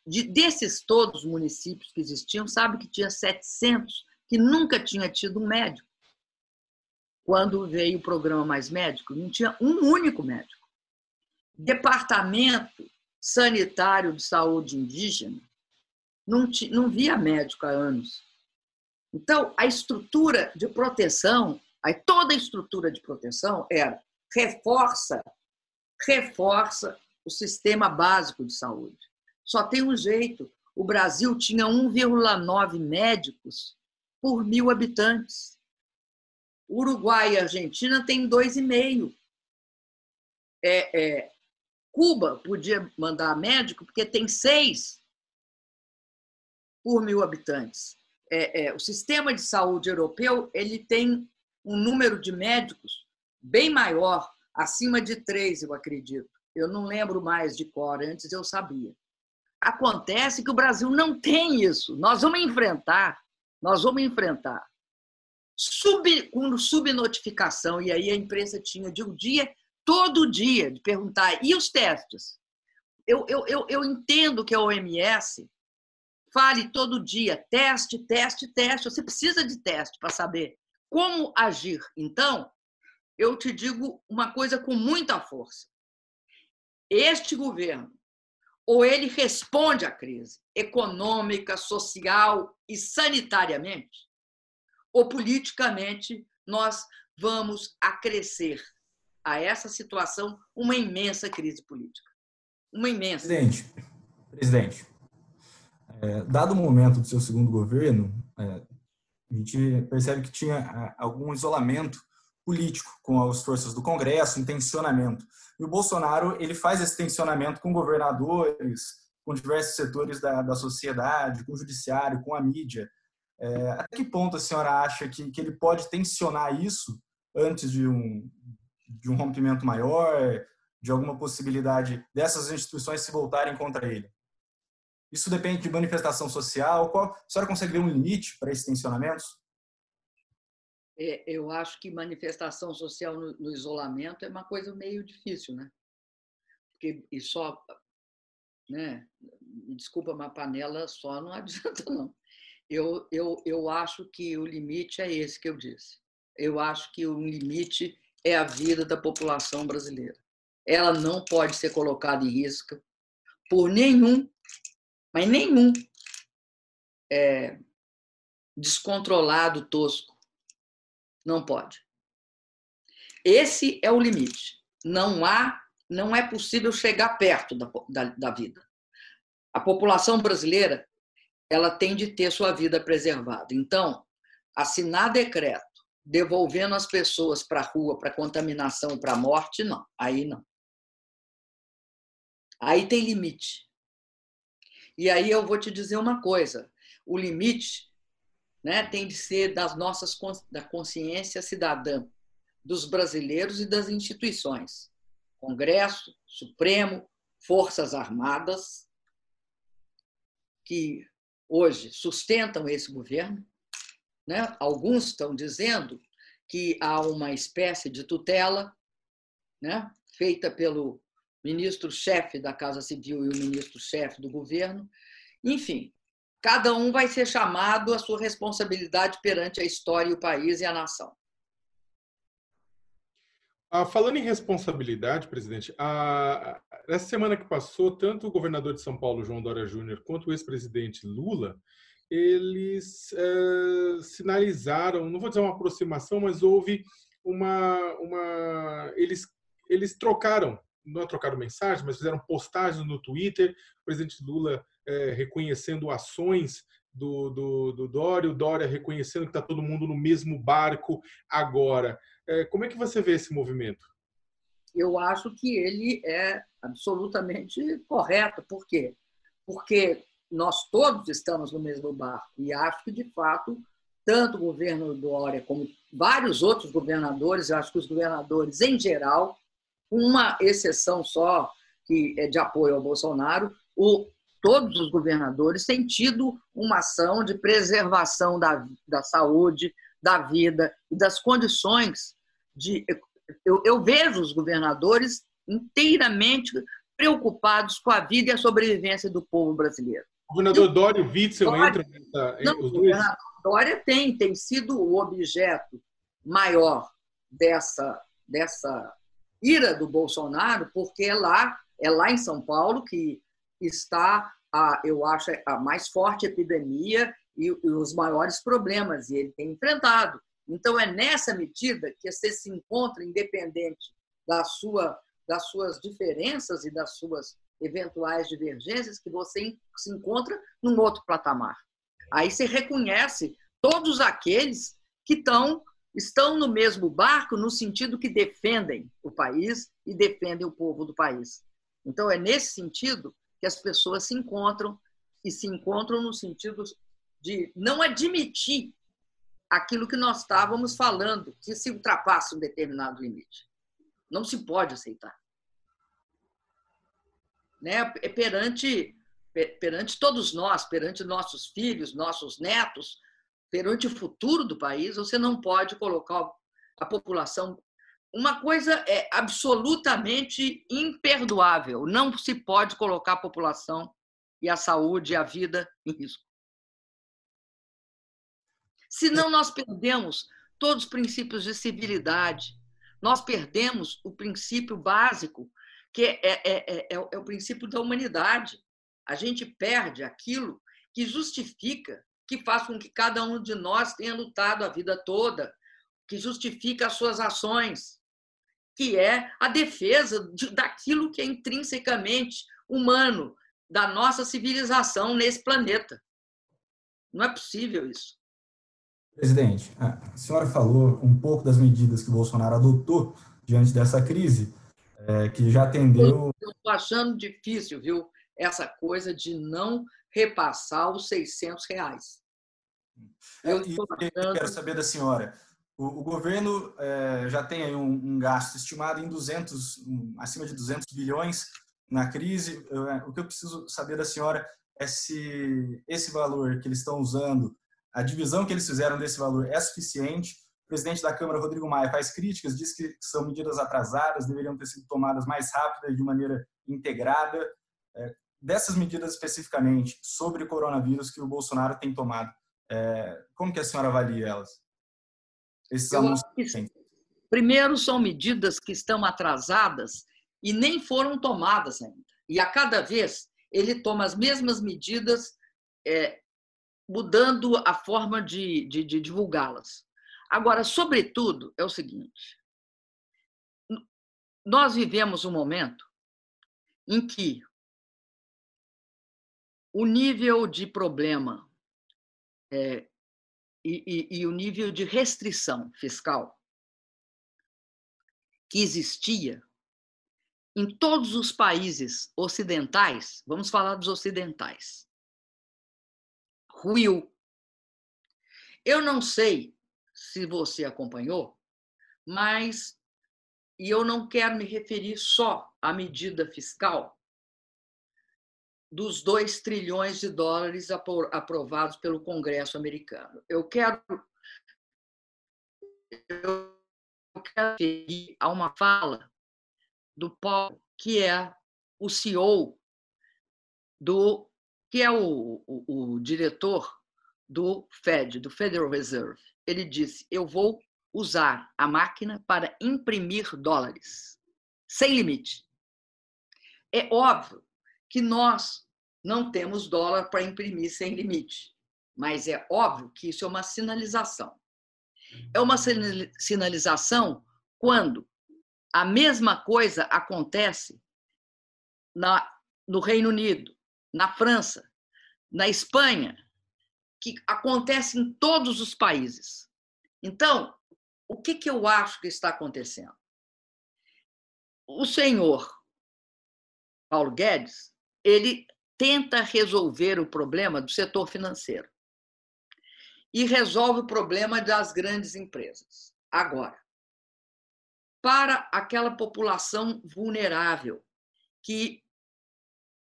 de, desses todos os municípios que existiam, sabe que tinha 700 que nunca tinha tido um médico quando veio o programa Mais Médico, não tinha um único médico. Departamento Sanitário de Saúde Indígena não, não via médico há anos. Então, a estrutura de proteção, aí toda a estrutura de proteção era reforça, reforça o sistema básico de saúde. Só tem um jeito. O Brasil tinha 1,9 médicos por mil habitantes. Uruguai e Argentina têm dois e meio. É, é, Cuba podia mandar médico porque tem seis por mil habitantes. É, é, o sistema de saúde europeu ele tem um número de médicos bem maior, acima de três, eu acredito. Eu não lembro mais de cor, antes eu sabia. Acontece que o Brasil não tem isso. Nós vamos enfrentar, nós vamos enfrentar sub, com subnotificação, e aí a imprensa tinha de um dia, todo dia, de perguntar, e os testes? Eu, eu, eu, eu entendo que a OMS fale todo dia, teste, teste, teste. Você precisa de teste para saber como agir. Então, eu te digo uma coisa com muita força. Este governo, ou ele responde à crise econômica, social e sanitariamente, ou politicamente nós vamos acrescer a essa situação uma imensa crise política. Uma imensa. Presidente, presidente é, dado o momento do seu segundo governo, é, a gente percebe que tinha é, algum isolamento político com as forças do Congresso, um tensionamento. E o Bolsonaro ele faz esse tensionamento com governadores, com diversos setores da, da sociedade, com o judiciário, com a mídia. É, até que ponto a senhora acha que, que ele pode tensionar isso antes de um, de um rompimento maior, de alguma possibilidade dessas instituições se voltarem contra ele? Isso depende de manifestação social? Qual, a senhora consegue ver um limite para esses tensionamentos? É, eu acho que manifestação social no, no, isolamento é uma coisa meio difícil, né? Porque e só, né? Desculpa, uma panela só não [laughs] adianta não eu, eu, eu acho que o limite é esse que eu disse. Eu acho que o limite é a vida da população brasileira. Ela não pode ser colocada em risco por nenhum, mas nenhum é, descontrolado, tosco. Não pode. Esse é o limite. Não há, não é possível chegar perto da, da, da vida. A população brasileira ela tem de ter sua vida preservada. Então, assinar decreto devolvendo as pessoas para a rua, para contaminação, para a morte, não. Aí não. Aí tem limite. E aí eu vou te dizer uma coisa: o limite né, tem de ser das nossas da consciência cidadã, dos brasileiros e das instituições, Congresso, Supremo, Forças Armadas, que hoje sustentam esse governo. Né? Alguns estão dizendo que há uma espécie de tutela né, feita pelo ministro-chefe da Casa Civil e o ministro-chefe do governo. Enfim, cada um vai ser chamado à sua responsabilidade perante a história, o país e a nação. Ah, falando em responsabilidade, presidente, a, essa semana que passou, tanto o governador de São Paulo, João Dória Júnior, quanto o ex-presidente Lula, eles é, sinalizaram, não vou dizer uma aproximação, mas houve uma, uma eles, eles trocaram não trocaram mensagens, mas fizeram postagens no Twitter, o presidente Lula é, reconhecendo ações do, do, do Dória, o Dória reconhecendo que está todo mundo no mesmo barco agora. É, como é que você vê esse movimento? Eu acho que ele é absolutamente correto. Por quê? Porque nós todos estamos no mesmo barco e acho que, de fato, tanto o governo Dória como vários outros governadores, eu acho que os governadores em geral, uma exceção só, que é de apoio ao Bolsonaro, o, todos os governadores têm tido uma ação de preservação da, da saúde, da vida e das condições de. Eu, eu vejo os governadores inteiramente preocupados com a vida e a sobrevivência do povo brasileiro. O governador então, Dória e Witzel Dória, entram nessa. Não, os dois? Dória tem, tem sido o objeto maior dessa, dessa ira do Bolsonaro, porque é lá, é lá em São Paulo que está, a, eu acho, a mais forte epidemia e, e os maiores problemas, e ele tem enfrentado. Então, é nessa medida que você se encontra, independente da sua, das suas diferenças e das suas eventuais divergências, que você se encontra num outro patamar. Aí você reconhece todos aqueles que estão estão no mesmo barco no sentido que defendem o país e defendem o povo do país. Então, é nesse sentido que as pessoas se encontram e se encontram no sentido de não admitir aquilo que nós estávamos falando, que se ultrapassa um determinado limite. Não se pode aceitar. Né? É perante, perante todos nós, perante nossos filhos, nossos netos, perante o futuro do país, você não pode colocar a população. Uma coisa é absolutamente imperdoável: não se pode colocar a população e a saúde e a vida em risco. Senão, nós perdemos todos os princípios de civilidade, nós perdemos o princípio básico, que é, é, é, é, é o princípio da humanidade. A gente perde aquilo que justifica que faz com que cada um de nós tenha lutado a vida toda, que justifica as suas ações, que é a defesa de, daquilo que é intrinsecamente humano, da nossa civilização nesse planeta. Não é possível isso. Presidente, a senhora falou um pouco das medidas que Bolsonaro adotou diante dessa crise, é, que já atendeu. Eu estou achando difícil, viu, essa coisa de não repassar os 600 reais. Eu, eu quero saber da senhora. O, o governo é, já tem aí um, um, gasto estimado em 200, um, acima de 200 bilhões na crise. Eu, é, o que eu preciso saber da senhora é se esse valor que eles estão usando, a divisão que eles fizeram desse valor é suficiente. O presidente da Câmara, Rodrigo Maia, faz críticas, diz que são medidas atrasadas, deveriam ter sido tomadas mais rápidas, de maneira integrada. É, dessas medidas especificamente sobre o coronavírus que o Bolsonaro tem tomado, como que a senhora avalia elas? Esses anúncios. Primeiro, são medidas que estão atrasadas e nem foram tomadas ainda. E a cada vez ele toma as mesmas medidas é, mudando a forma de, de, de divulgá-las. Agora, sobretudo, é o seguinte: nós vivemos um momento em que o nível de problema é, e, e, e o nível de restrição fiscal que existia em todos os países ocidentais, vamos falar dos ocidentais, ruiu. Eu não sei se você acompanhou, mas e eu não quero me referir só à medida fiscal dos 2 trilhões de dólares aprovados pelo Congresso americano. Eu quero eu quero referir a uma fala do Paulo, que é o CEO do que é o, o, o diretor do Fed, do Federal Reserve. Ele disse: "Eu vou usar a máquina para imprimir dólares, sem limite. É óbvio que nós não temos dólar para imprimir sem limite, mas é óbvio que isso é uma sinalização. É uma sinalização quando a mesma coisa acontece na, no Reino Unido, na França, na Espanha, que acontece em todos os países. Então, o que, que eu acho que está acontecendo? O senhor Paulo Guedes, ele tenta resolver o problema do setor financeiro e resolve o problema das grandes empresas. Agora, para aquela população vulnerável, que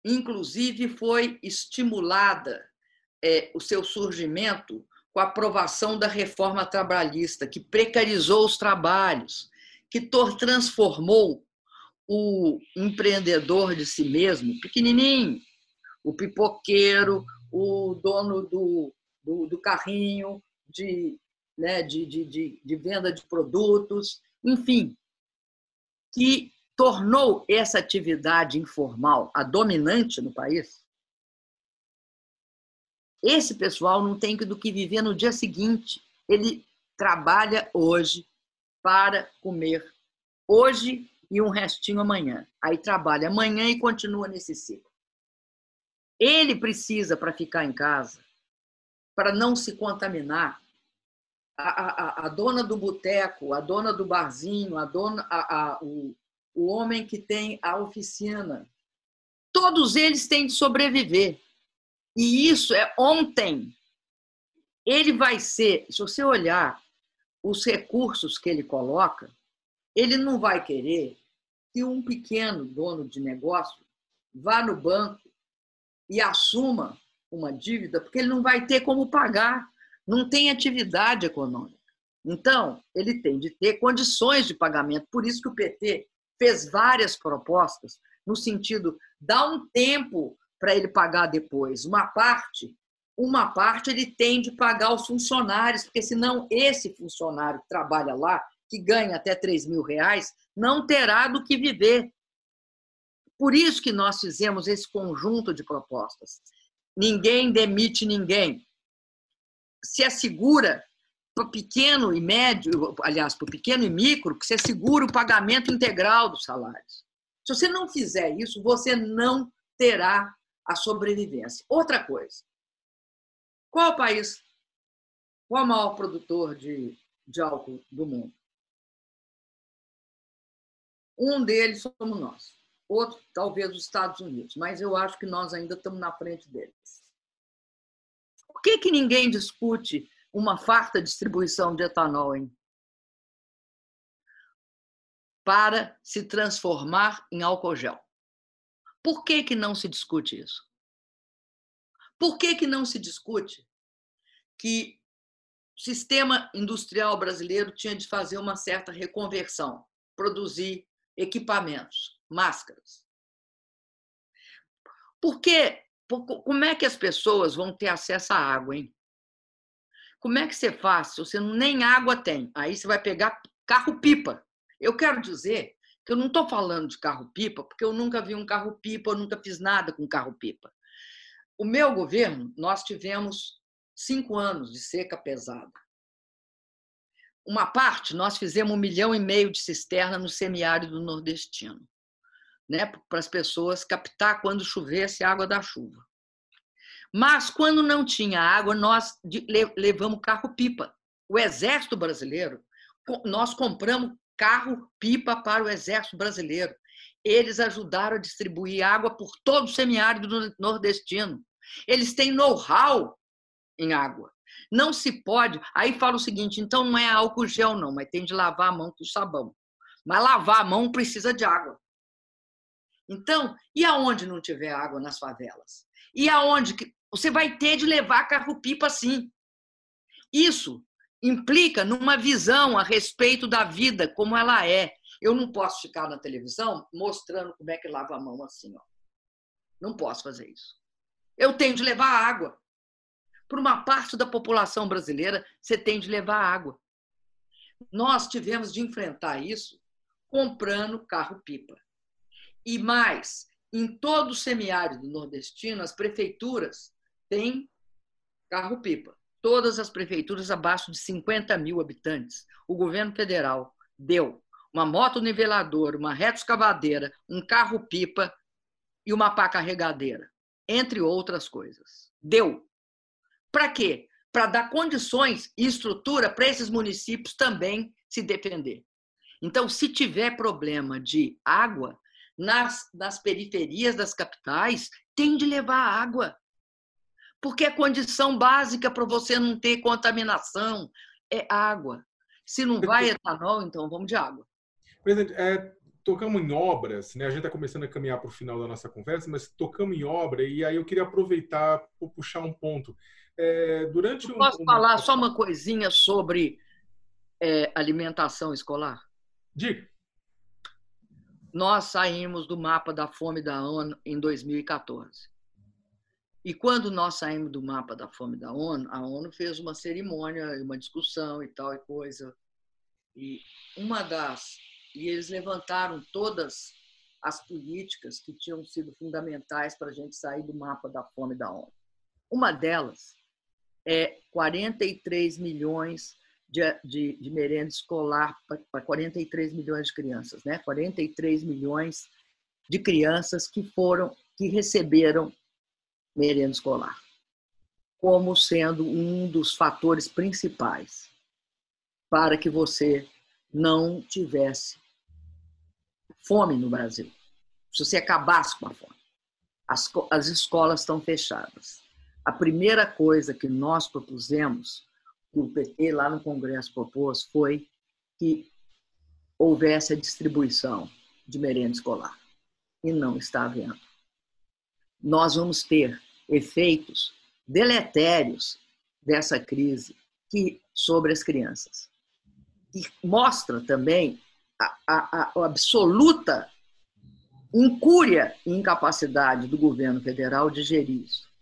inclusive foi estimulada é, o seu surgimento com a aprovação da reforma trabalhista, que precarizou os trabalhos, que transformou o empreendedor de si mesmo, pequenininho, o pipoqueiro, o dono do, do, do carrinho de, né, de, de, de, de venda de produtos, enfim, que tornou essa atividade informal a dominante no país, esse pessoal não tem do que viver no dia seguinte. Ele trabalha hoje para comer hoje e um restinho amanhã. Aí trabalha amanhã e continua nesse ciclo. Ele precisa, para ficar em casa, para não se contaminar, a, a, a dona do boteco, a dona do barzinho, a dona, a, o, o homem que tem a oficina, todos eles têm de sobreviver. E isso é ontem. Ele vai ser, se você olhar os recursos que ele coloca, ele não vai querer que um pequeno dono de negócio vá no banco e assuma uma dívida, porque ele não vai ter como pagar, não tem atividade econômica. Então, ele tem de ter condições de pagamento. Por isso que o PT fez várias propostas no sentido dá um tempo para ele pagar depois. Uma parte, uma parte ele tem de pagar os funcionários, porque senão esse funcionário que trabalha lá, que ganha até 3 mil reais, não terá do que viver. Por isso que nós fizemos esse conjunto de propostas. Ninguém demite ninguém. Se assegura para o pequeno e médio, aliás, para o pequeno e micro, que você assegura o pagamento integral dos salários. Se você não fizer isso, você não terá a sobrevivência. Outra coisa. Qual o país, qual o maior produtor de, de álcool do mundo? Um deles somos nós. Outro, talvez, os Estados Unidos. Mas eu acho que nós ainda estamos na frente deles. Por que, que ninguém discute uma farta distribuição de etanol, hein? Para se transformar em álcool gel. Por que, que não se discute isso? Por que, que não se discute que o sistema industrial brasileiro tinha de fazer uma certa reconversão, produzir equipamentos, máscaras? Por quê? Como é que as pessoas vão ter acesso à água, hein? Como é que você faz se você nem água tem? Aí você vai pegar carro-pipa. Eu quero dizer que eu não estou falando de carro-pipa, porque eu nunca vi um carro-pipa, eu nunca fiz nada com carro-pipa. O meu governo, nós tivemos cinco anos de seca pesada. Uma parte, nós fizemos um milhão e meio de cisterna no semiárido nordestino, né, para as pessoas captar quando chovesse a água da chuva. Mas, quando não tinha água, nós levamos carro-pipa. O Exército Brasileiro, nós compramos carro-pipa para o Exército Brasileiro. Eles ajudaram a distribuir água por todo o semiárido nordestino. Eles têm know-how em água. Não se pode. Aí fala o seguinte: então não é álcool gel, não, mas tem de lavar a mão com sabão. Mas lavar a mão precisa de água. Então, e aonde não tiver água nas favelas? E aonde que você vai ter de levar carro-pipa sim? Isso implica numa visão a respeito da vida como ela é. Eu não posso ficar na televisão mostrando como é que lava a mão assim, ó. Não posso fazer isso. Eu tenho de levar água. Para uma parte da população brasileira, você tem de levar água. Nós tivemos de enfrentar isso comprando carro-pipa. E mais, em todo o semiárido nordestino, as prefeituras têm carro-pipa. Todas as prefeituras abaixo de 50 mil habitantes. O governo federal deu uma moto niveladora, uma reta escavadeira, um carro-pipa e uma pá carregadeira, entre outras coisas. Deu para quê? Para dar condições e estrutura para esses municípios também se defender. Então, se tiver problema de água, nas, nas periferias das capitais, tem de levar água. Porque é condição básica para você não ter contaminação é água. Se não vai etanol, então vamos de água. Presidente, é, tocamos em obras, né? A gente está começando a caminhar para o final da nossa conversa, mas tocamos em obra e aí eu queria aproveitar para puxar um ponto. É, durante um, posso falar só uma coisinha sobre é, alimentação escolar? Diga. Nós saímos do mapa da fome da ONU em 2014. E quando nós saímos do mapa da fome da ONU, a ONU fez uma cerimônia, uma discussão e tal e coisa. E uma das e eles levantaram todas as políticas que tinham sido fundamentais para a gente sair do mapa da fome da ONU. Uma delas é 43 milhões de, de, de merenda escolar para 43 milhões de crianças, né? 43 milhões de crianças que foram, que receberam merenda escolar, como sendo um dos fatores principais para que você não tivesse fome no Brasil. Se você acabasse com a fome. As, as escolas estão fechadas a primeira coisa que nós propusemos, que o PT lá no Congresso propôs, foi que houvesse a distribuição de merenda escolar. E não está havendo. Nós vamos ter efeitos deletérios dessa crise que, sobre as crianças. E mostra também a, a, a absoluta incúria e incapacidade do governo federal de gerir isso.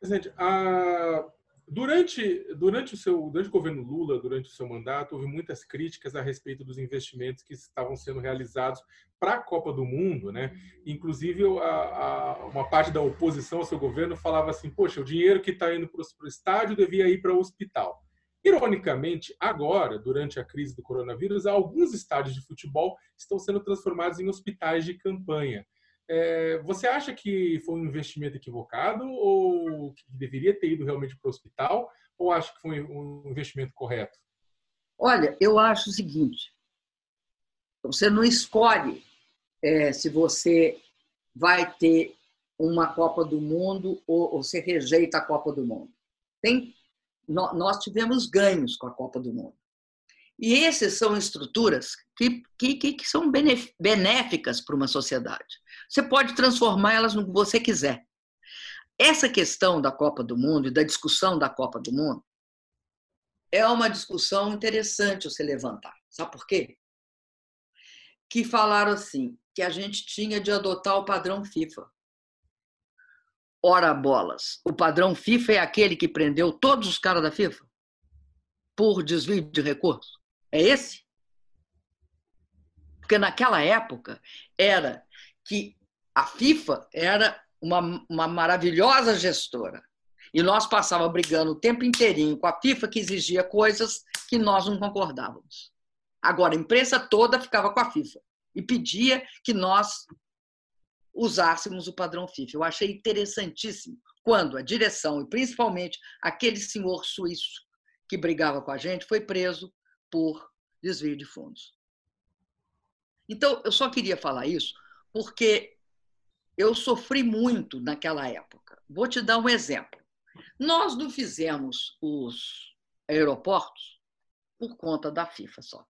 Presidente, a... durante, durante, o seu, durante o governo Lula, durante o seu mandato, houve muitas críticas a respeito dos investimentos que estavam sendo realizados para a Copa do Mundo. Né? Inclusive, a, a, uma parte da oposição ao seu governo falava assim: poxa, o dinheiro que está indo para o estádio devia ir para o hospital. Ironicamente, agora, durante a crise do coronavírus, alguns estádios de futebol estão sendo transformados em hospitais de campanha. É, você acha que foi um investimento equivocado ou que deveria ter ido realmente para o hospital? Ou acha que foi um investimento correto? Olha, eu acho o seguinte: você não escolhe é, se você vai ter uma Copa do Mundo ou, você rejeita a Copa do Mundo. Tem, nós tivemos ganhos com a Copa do Mundo. E essas são estruturas que, que, que são benéficas para uma sociedade. Você pode transformá-las no que você quiser. Essa questão da Copa do Mundo e da discussão da Copa do Mundo é uma discussão interessante você levantar. Sabe por quê? Que falaram assim, que a gente tinha de adotar o padrão FIFA. Ora bolas, o padrão FIFA é aquele que prendeu todos os caras da FIFA por desvio de recursos. É esse? Porque naquela época era que a FIFA era uma, uma maravilhosa gestora E nós passávamos brigando o tempo inteirinho com a FIFA, que exigia coisas que nós não concordávamos. Agora, a imprensa toda ficava com a FIFA e pedia que nós usássemos o padrão FIFA. Eu achei interessantíssimo quando a direção, e principalmente aquele senhor suíço que brigava com a gente, foi preso por desvio de fundos. Então, eu só queria falar isso porque eu sofri muito naquela época. Vou te dar um exemplo. Nós não fizemos os aeroportos por conta da FIFA só.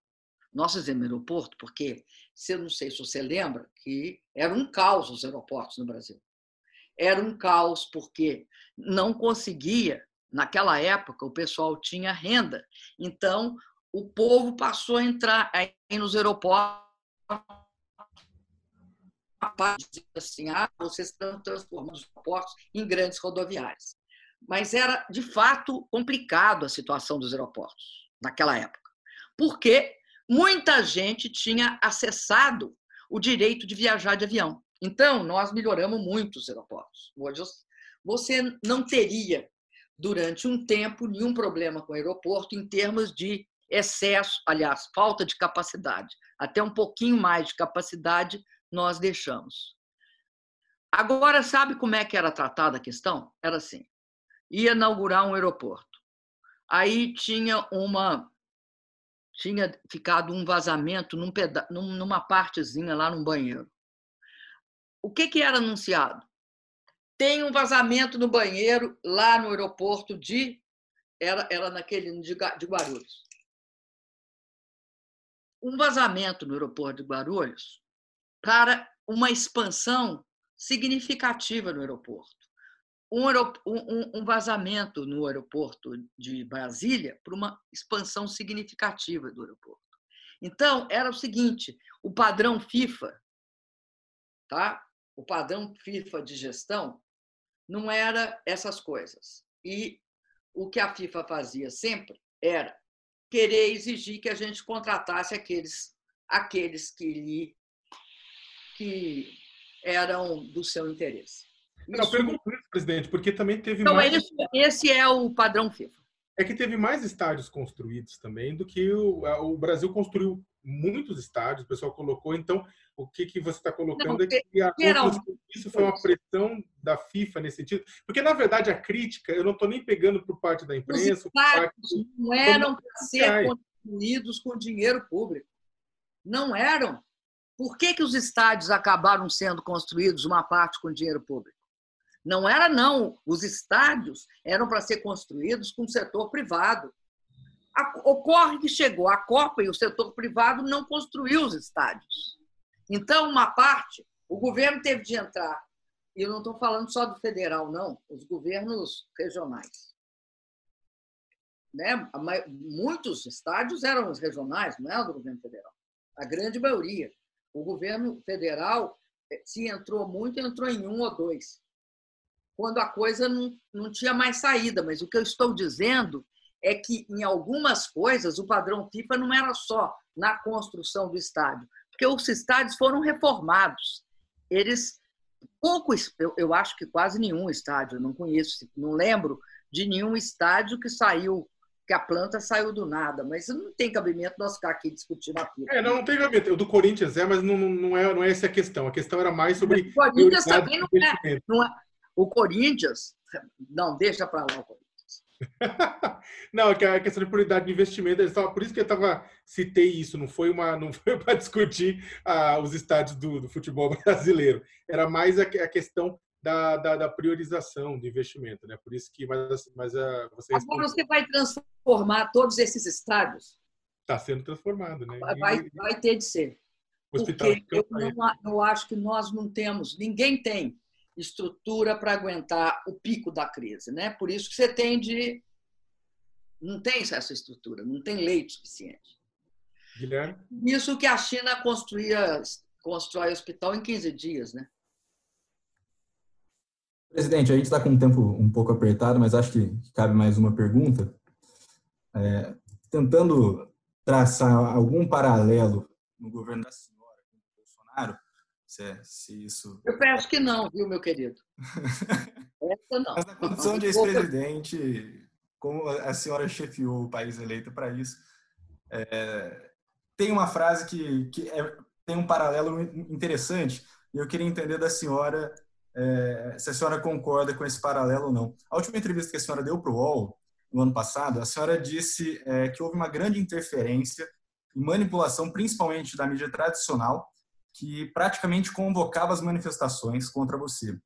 Nós fizemos aeroporto porque, se eu não sei se você lembra, que era um caos os aeroportos no Brasil. Era um caos porque não conseguia, naquela época, o pessoal tinha renda. Então, o povo passou a entrar aí nos aeroportos assim, ah, vocês estão transformando os aeroportos em grandes rodoviárias. Mas era, de fato, complicado a situação dos aeroportos naquela época, porque muita gente tinha acessado o direito de viajar de avião. Então, nós melhoramos muito os aeroportos. Hoje, você não teria, durante um tempo, nenhum problema com o aeroporto em termos de excesso, aliás, falta de capacidade. Até um pouquinho mais de capacidade nós deixamos. Agora, sabe como é que era tratada a questão? Era assim: ia inaugurar um aeroporto. Aí tinha uma tinha ficado um vazamento num peda numa partezinha lá no banheiro. O que, que era anunciado? Tem um vazamento no banheiro lá no aeroporto de. Era, era naquele de, de Guarulhos. Um vazamento no aeroporto de Guarulhos para uma expansão significativa no aeroporto. Um, um, um, vazamento no aeroporto de Brasília para uma expansão significativa do aeroporto. Então, era o seguinte: o padrão FIFA, tá? o padrão FIFA de gestão, não era essas coisas. E o que a FIFA fazia sempre era querer exigir que a gente contratasse aqueles, aqueles que lhe que eram do seu interesse. Não, isso... pergunto isso, presidente, porque também teve então, mais... Esse, esse é o padrão FIFA. É que teve mais estádios construídos também do que o, o Brasil construiu muitos estádios, o pessoal colocou. Então, o que, que você está colocando Não, é que a, isso foi uma pressão da FIFA nesse sentido. Porque, na verdade, a crítica, eu não estou nem pegando por parte da imprensa. Os parte, não eram para ser construídos com dinheiro público. Não eram. Por que, que os estádios acabaram sendo construídos, uma parte com dinheiro público? Não era, não. Os estádios eram para ser construídos com o setor privado. Ocorre que chegou a Copa e o setor privado não construiu os estádios. Então, uma parte, o governo teve de entrar. E eu não estou falando só do federal, não, os governos regionais. Né? Muitos estádios eram os regionais, não é do governo federal. A grande maioria. O governo federal, eh, se entrou muito, entrou em um ou dois, quando a coisa não, não tinha mais saída. Mas o que eu estou dizendo é que, em algumas coisas, o padrão FIFA não era só na construção do estádio, porque os estádios foram reformados. Eles, poucos, eu, eu acho que quase nenhum estádio, não conheço, não lembro de nenhum estádio que saiu que a planta saiu do nada, mas não tem cabimento nós ficar aqui discutindo aquilo. É, não, não tem cabimento. O do Corinthians é, mas não, não, é, não é essa a questão. A questão era mais sobre. O Corinthians também não é, não é. O Corinthians. Não, deixa para lá o Corinthians. [laughs] não, é a questão de prioridade de investimento, por isso que eu tava, citei isso, não foi uma, não foi [laughs] para discutir ah, os estádios do, do, futebol [laughs] brasileiro, era mais a, a questão da, da, da, priorização do investimento, né? Por isso que, mas, mas uh, você agora você vai transformar todos esses estádios? Está sendo transformado, né? Vai, vai ter de ser. Porque eu não, eu acho que nós não temos, ninguém tem estrutura para aguentar o pico da crise, né? Por isso que você tem de não tem essa estrutura, não tem leite suficiente. Guilherme? Isso que a China construía, constrói hospital em 15 dias, né? Presidente, a gente está com um tempo um pouco apertado, mas acho que cabe mais uma pergunta. É, tentando traçar algum paralelo no governo da Bolsonaro, Se, é, se isso. Eu peço que não, viu, meu querido? [laughs] Essa não. Mas na condição de ex-presidente, como a senhora chefiou o país eleito para isso, é, tem uma frase que, que é, tem um paralelo interessante, e eu queria entender da senhora é, se a senhora concorda com esse paralelo ou não. A última entrevista que a senhora deu para o UOL, no ano passado, a senhora disse é, que houve uma grande interferência e manipulação, principalmente da mídia tradicional, que praticamente convocava as manifestações contra você.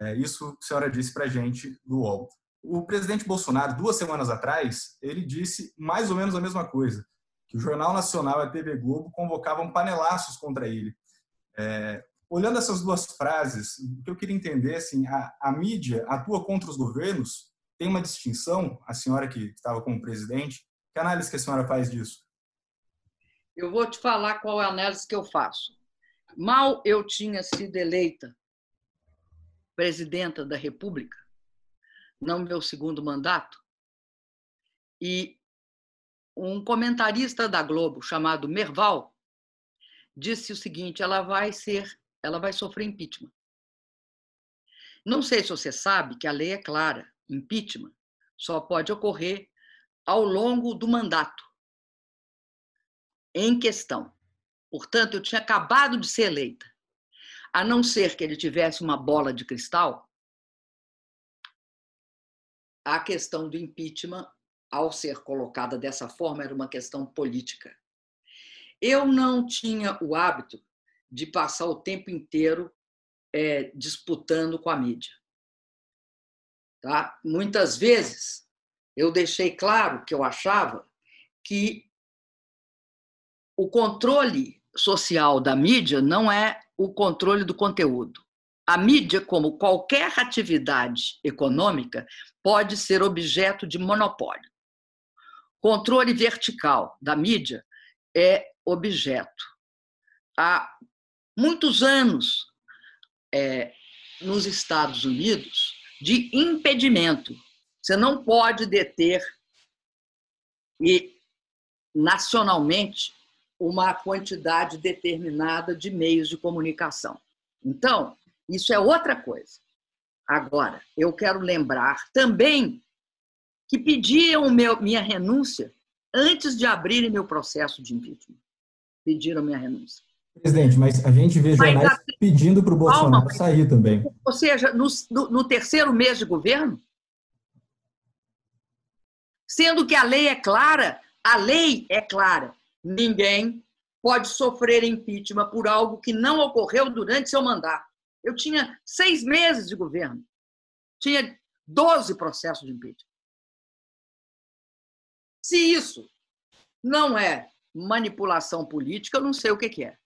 É, isso a senhora disse para a gente do UOL. O presidente Bolsonaro, duas semanas atrás, ele disse mais ou menos a mesma coisa, que o Jornal Nacional e a TV Globo convocavam panelaços contra ele. É, olhando essas duas frases, o que eu queria entender, assim, a, a mídia atua contra os governos? Tem uma distinção? A senhora que estava como presidente, que análise que a senhora faz disso? Eu vou te falar qual é a análise que eu faço. Mal eu tinha sido eleita presidenta da República, no meu segundo mandato, e um comentarista da Globo chamado Merval disse o seguinte: ela vai ser, ela vai sofrer impeachment. Não sei se você sabe que a lei é clara: impeachment só pode ocorrer ao longo do mandato em questão. Portanto, eu tinha acabado de ser eleita. A não ser que ele tivesse uma bola de cristal, a questão do impeachment, ao ser colocada dessa forma, era uma questão política. Eu não tinha o hábito de passar o tempo inteiro é, disputando com a mídia. Tá? Muitas vezes eu deixei claro que eu achava que o controle social da mídia não é o controle do conteúdo. A mídia, como qualquer atividade econômica, pode ser objeto de monopólio. Controle vertical da mídia é objeto. Há muitos anos, é, nos Estados Unidos, de impedimento. Você não pode deter e nacionalmente uma quantidade determinada de meios de comunicação. Então, isso é outra coisa. Agora, eu quero lembrar também que pediam meu, minha renúncia antes de abrirem meu processo de impeachment. Pediram minha renúncia. Presidente, mas a gente vê jornais pedindo para o Bolsonaro calma, sair também. Ou seja, no, no terceiro mês de governo, sendo que a lei é clara, a lei é clara ninguém pode sofrer impeachment por algo que não ocorreu durante seu mandato. Eu tinha seis meses de governo, tinha 12 processos de impeachment. Se isso não é manipulação política, eu não sei o que, é.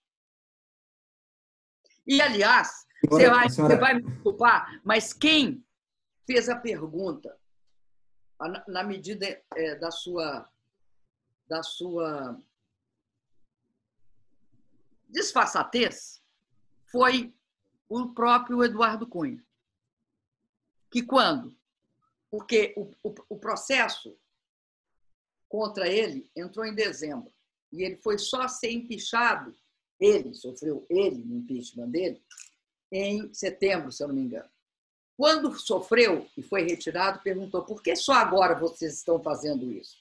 E, aliás, você, vai, senhora... você vai me desculpar, mas quem fez a pergunta, na medida é, da sua da sua disfarçatez foi o próprio Eduardo Cunha. Que quando? Porque o, o, o processo contra ele entrou em dezembro e ele foi só ser empichado, ele sofreu ele no impeachment dele, em setembro, se eu não me engano. Quando sofreu e foi retirado, perguntou por que só agora vocês estão fazendo isso?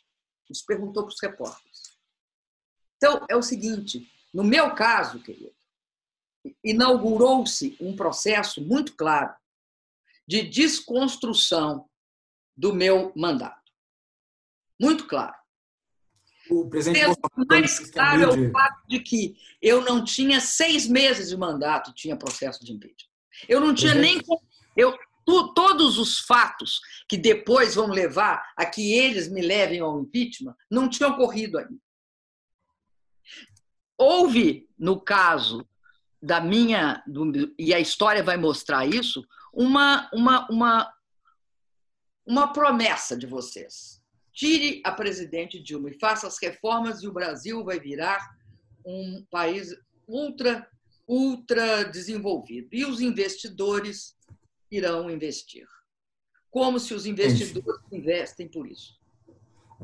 Isso perguntou para os repórteres. Então, é o seguinte: no meu caso, querido, inaugurou-se um processo muito claro de desconstrução do meu mandato. Muito claro. O presidente Bolsonaro mais claro é o fato de que eu não tinha seis meses de mandato, tinha processo de impeachment. Eu não tinha nem eu tu, todos os fatos que depois vão levar a que eles me levem ao impeachment não tinham ocorrido ainda. Houve, no caso da minha, do, e a história vai mostrar isso, uma, uma, uma, uma promessa de vocês. Tire a presidente Dilma e faça as reformas e o Brasil vai virar um país ultra, ultra desenvolvido. E os investidores irão investir. Como se os investidores investem por isso.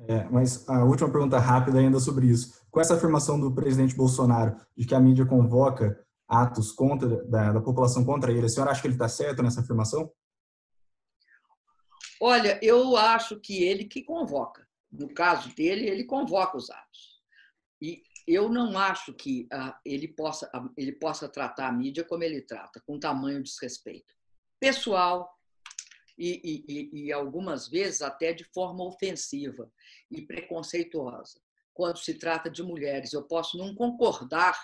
É, mas a última pergunta rápida ainda sobre isso. Com essa afirmação do presidente Bolsonaro de que a mídia convoca atos contra da, da população contra ele. A senhora acha que ele está certo nessa afirmação? Olha, eu acho que ele que convoca. No caso dele, ele convoca os atos. E eu não acho que ah, ele, possa, ah, ele possa tratar a mídia como ele trata, com tamanho desrespeito. Pessoal, e, e, e, algumas vezes até de forma ofensiva e preconceituosa. Quando se trata de mulheres, eu posso não concordar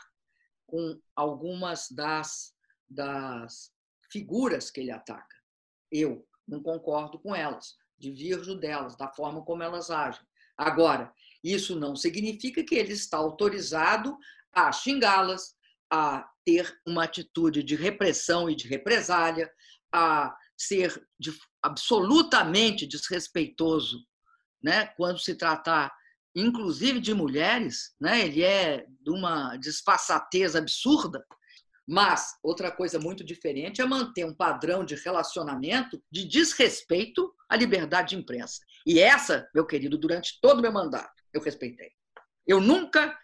com algumas das, das figuras que ele ataca. Eu não concordo com elas, divirjo delas, da forma como elas agem. Agora, isso não significa que ele está autorizado a xingá-las, a ter uma atitude de repressão e de represália, a ser absolutamente desrespeitoso, né? Quando se tratar, inclusive de mulheres, né? Ele é de uma desfaçatez absurda. Mas outra coisa muito diferente é manter um padrão de relacionamento de desrespeito à liberdade de imprensa. E essa, meu querido, durante todo o meu mandato, eu respeitei. Eu nunca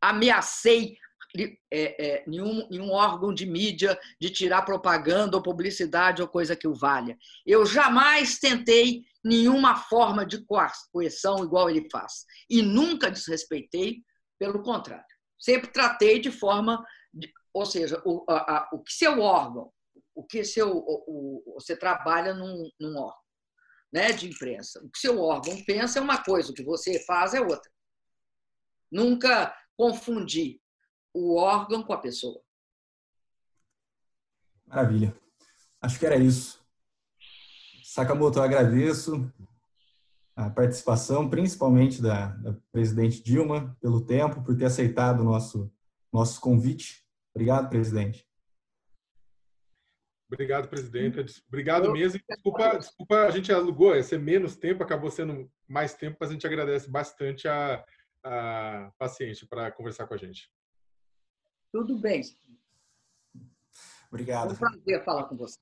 ameacei é, é, nenhum, nenhum órgão de mídia de tirar propaganda ou publicidade ou coisa que o valha. Eu jamais tentei nenhuma forma de coerção igual ele faz. E nunca desrespeitei, pelo contrário. Sempre tratei de forma. De, ou seja, o, a, a, o que seu órgão, o que seu, o, o, você trabalha num, num órgão né, de imprensa. O que seu órgão pensa é uma coisa, o que você faz é outra. Nunca confundir o órgão com a pessoa. Maravilha. Acho que era isso. Sakamoto, eu agradeço a participação, principalmente da, da, presidente Dilma, pelo tempo, por ter aceitado o nosso, nosso convite. Obrigado, presidente. Obrigado, presidente. Obrigado mesmo. Desculpa, desculpa, a gente alugou, ia ser menos tempo, acabou sendo mais tempo, mas a gente agradece bastante a, a paciência para conversar com a gente. Tudo bem. Obrigado. Foi um prazer falar com você.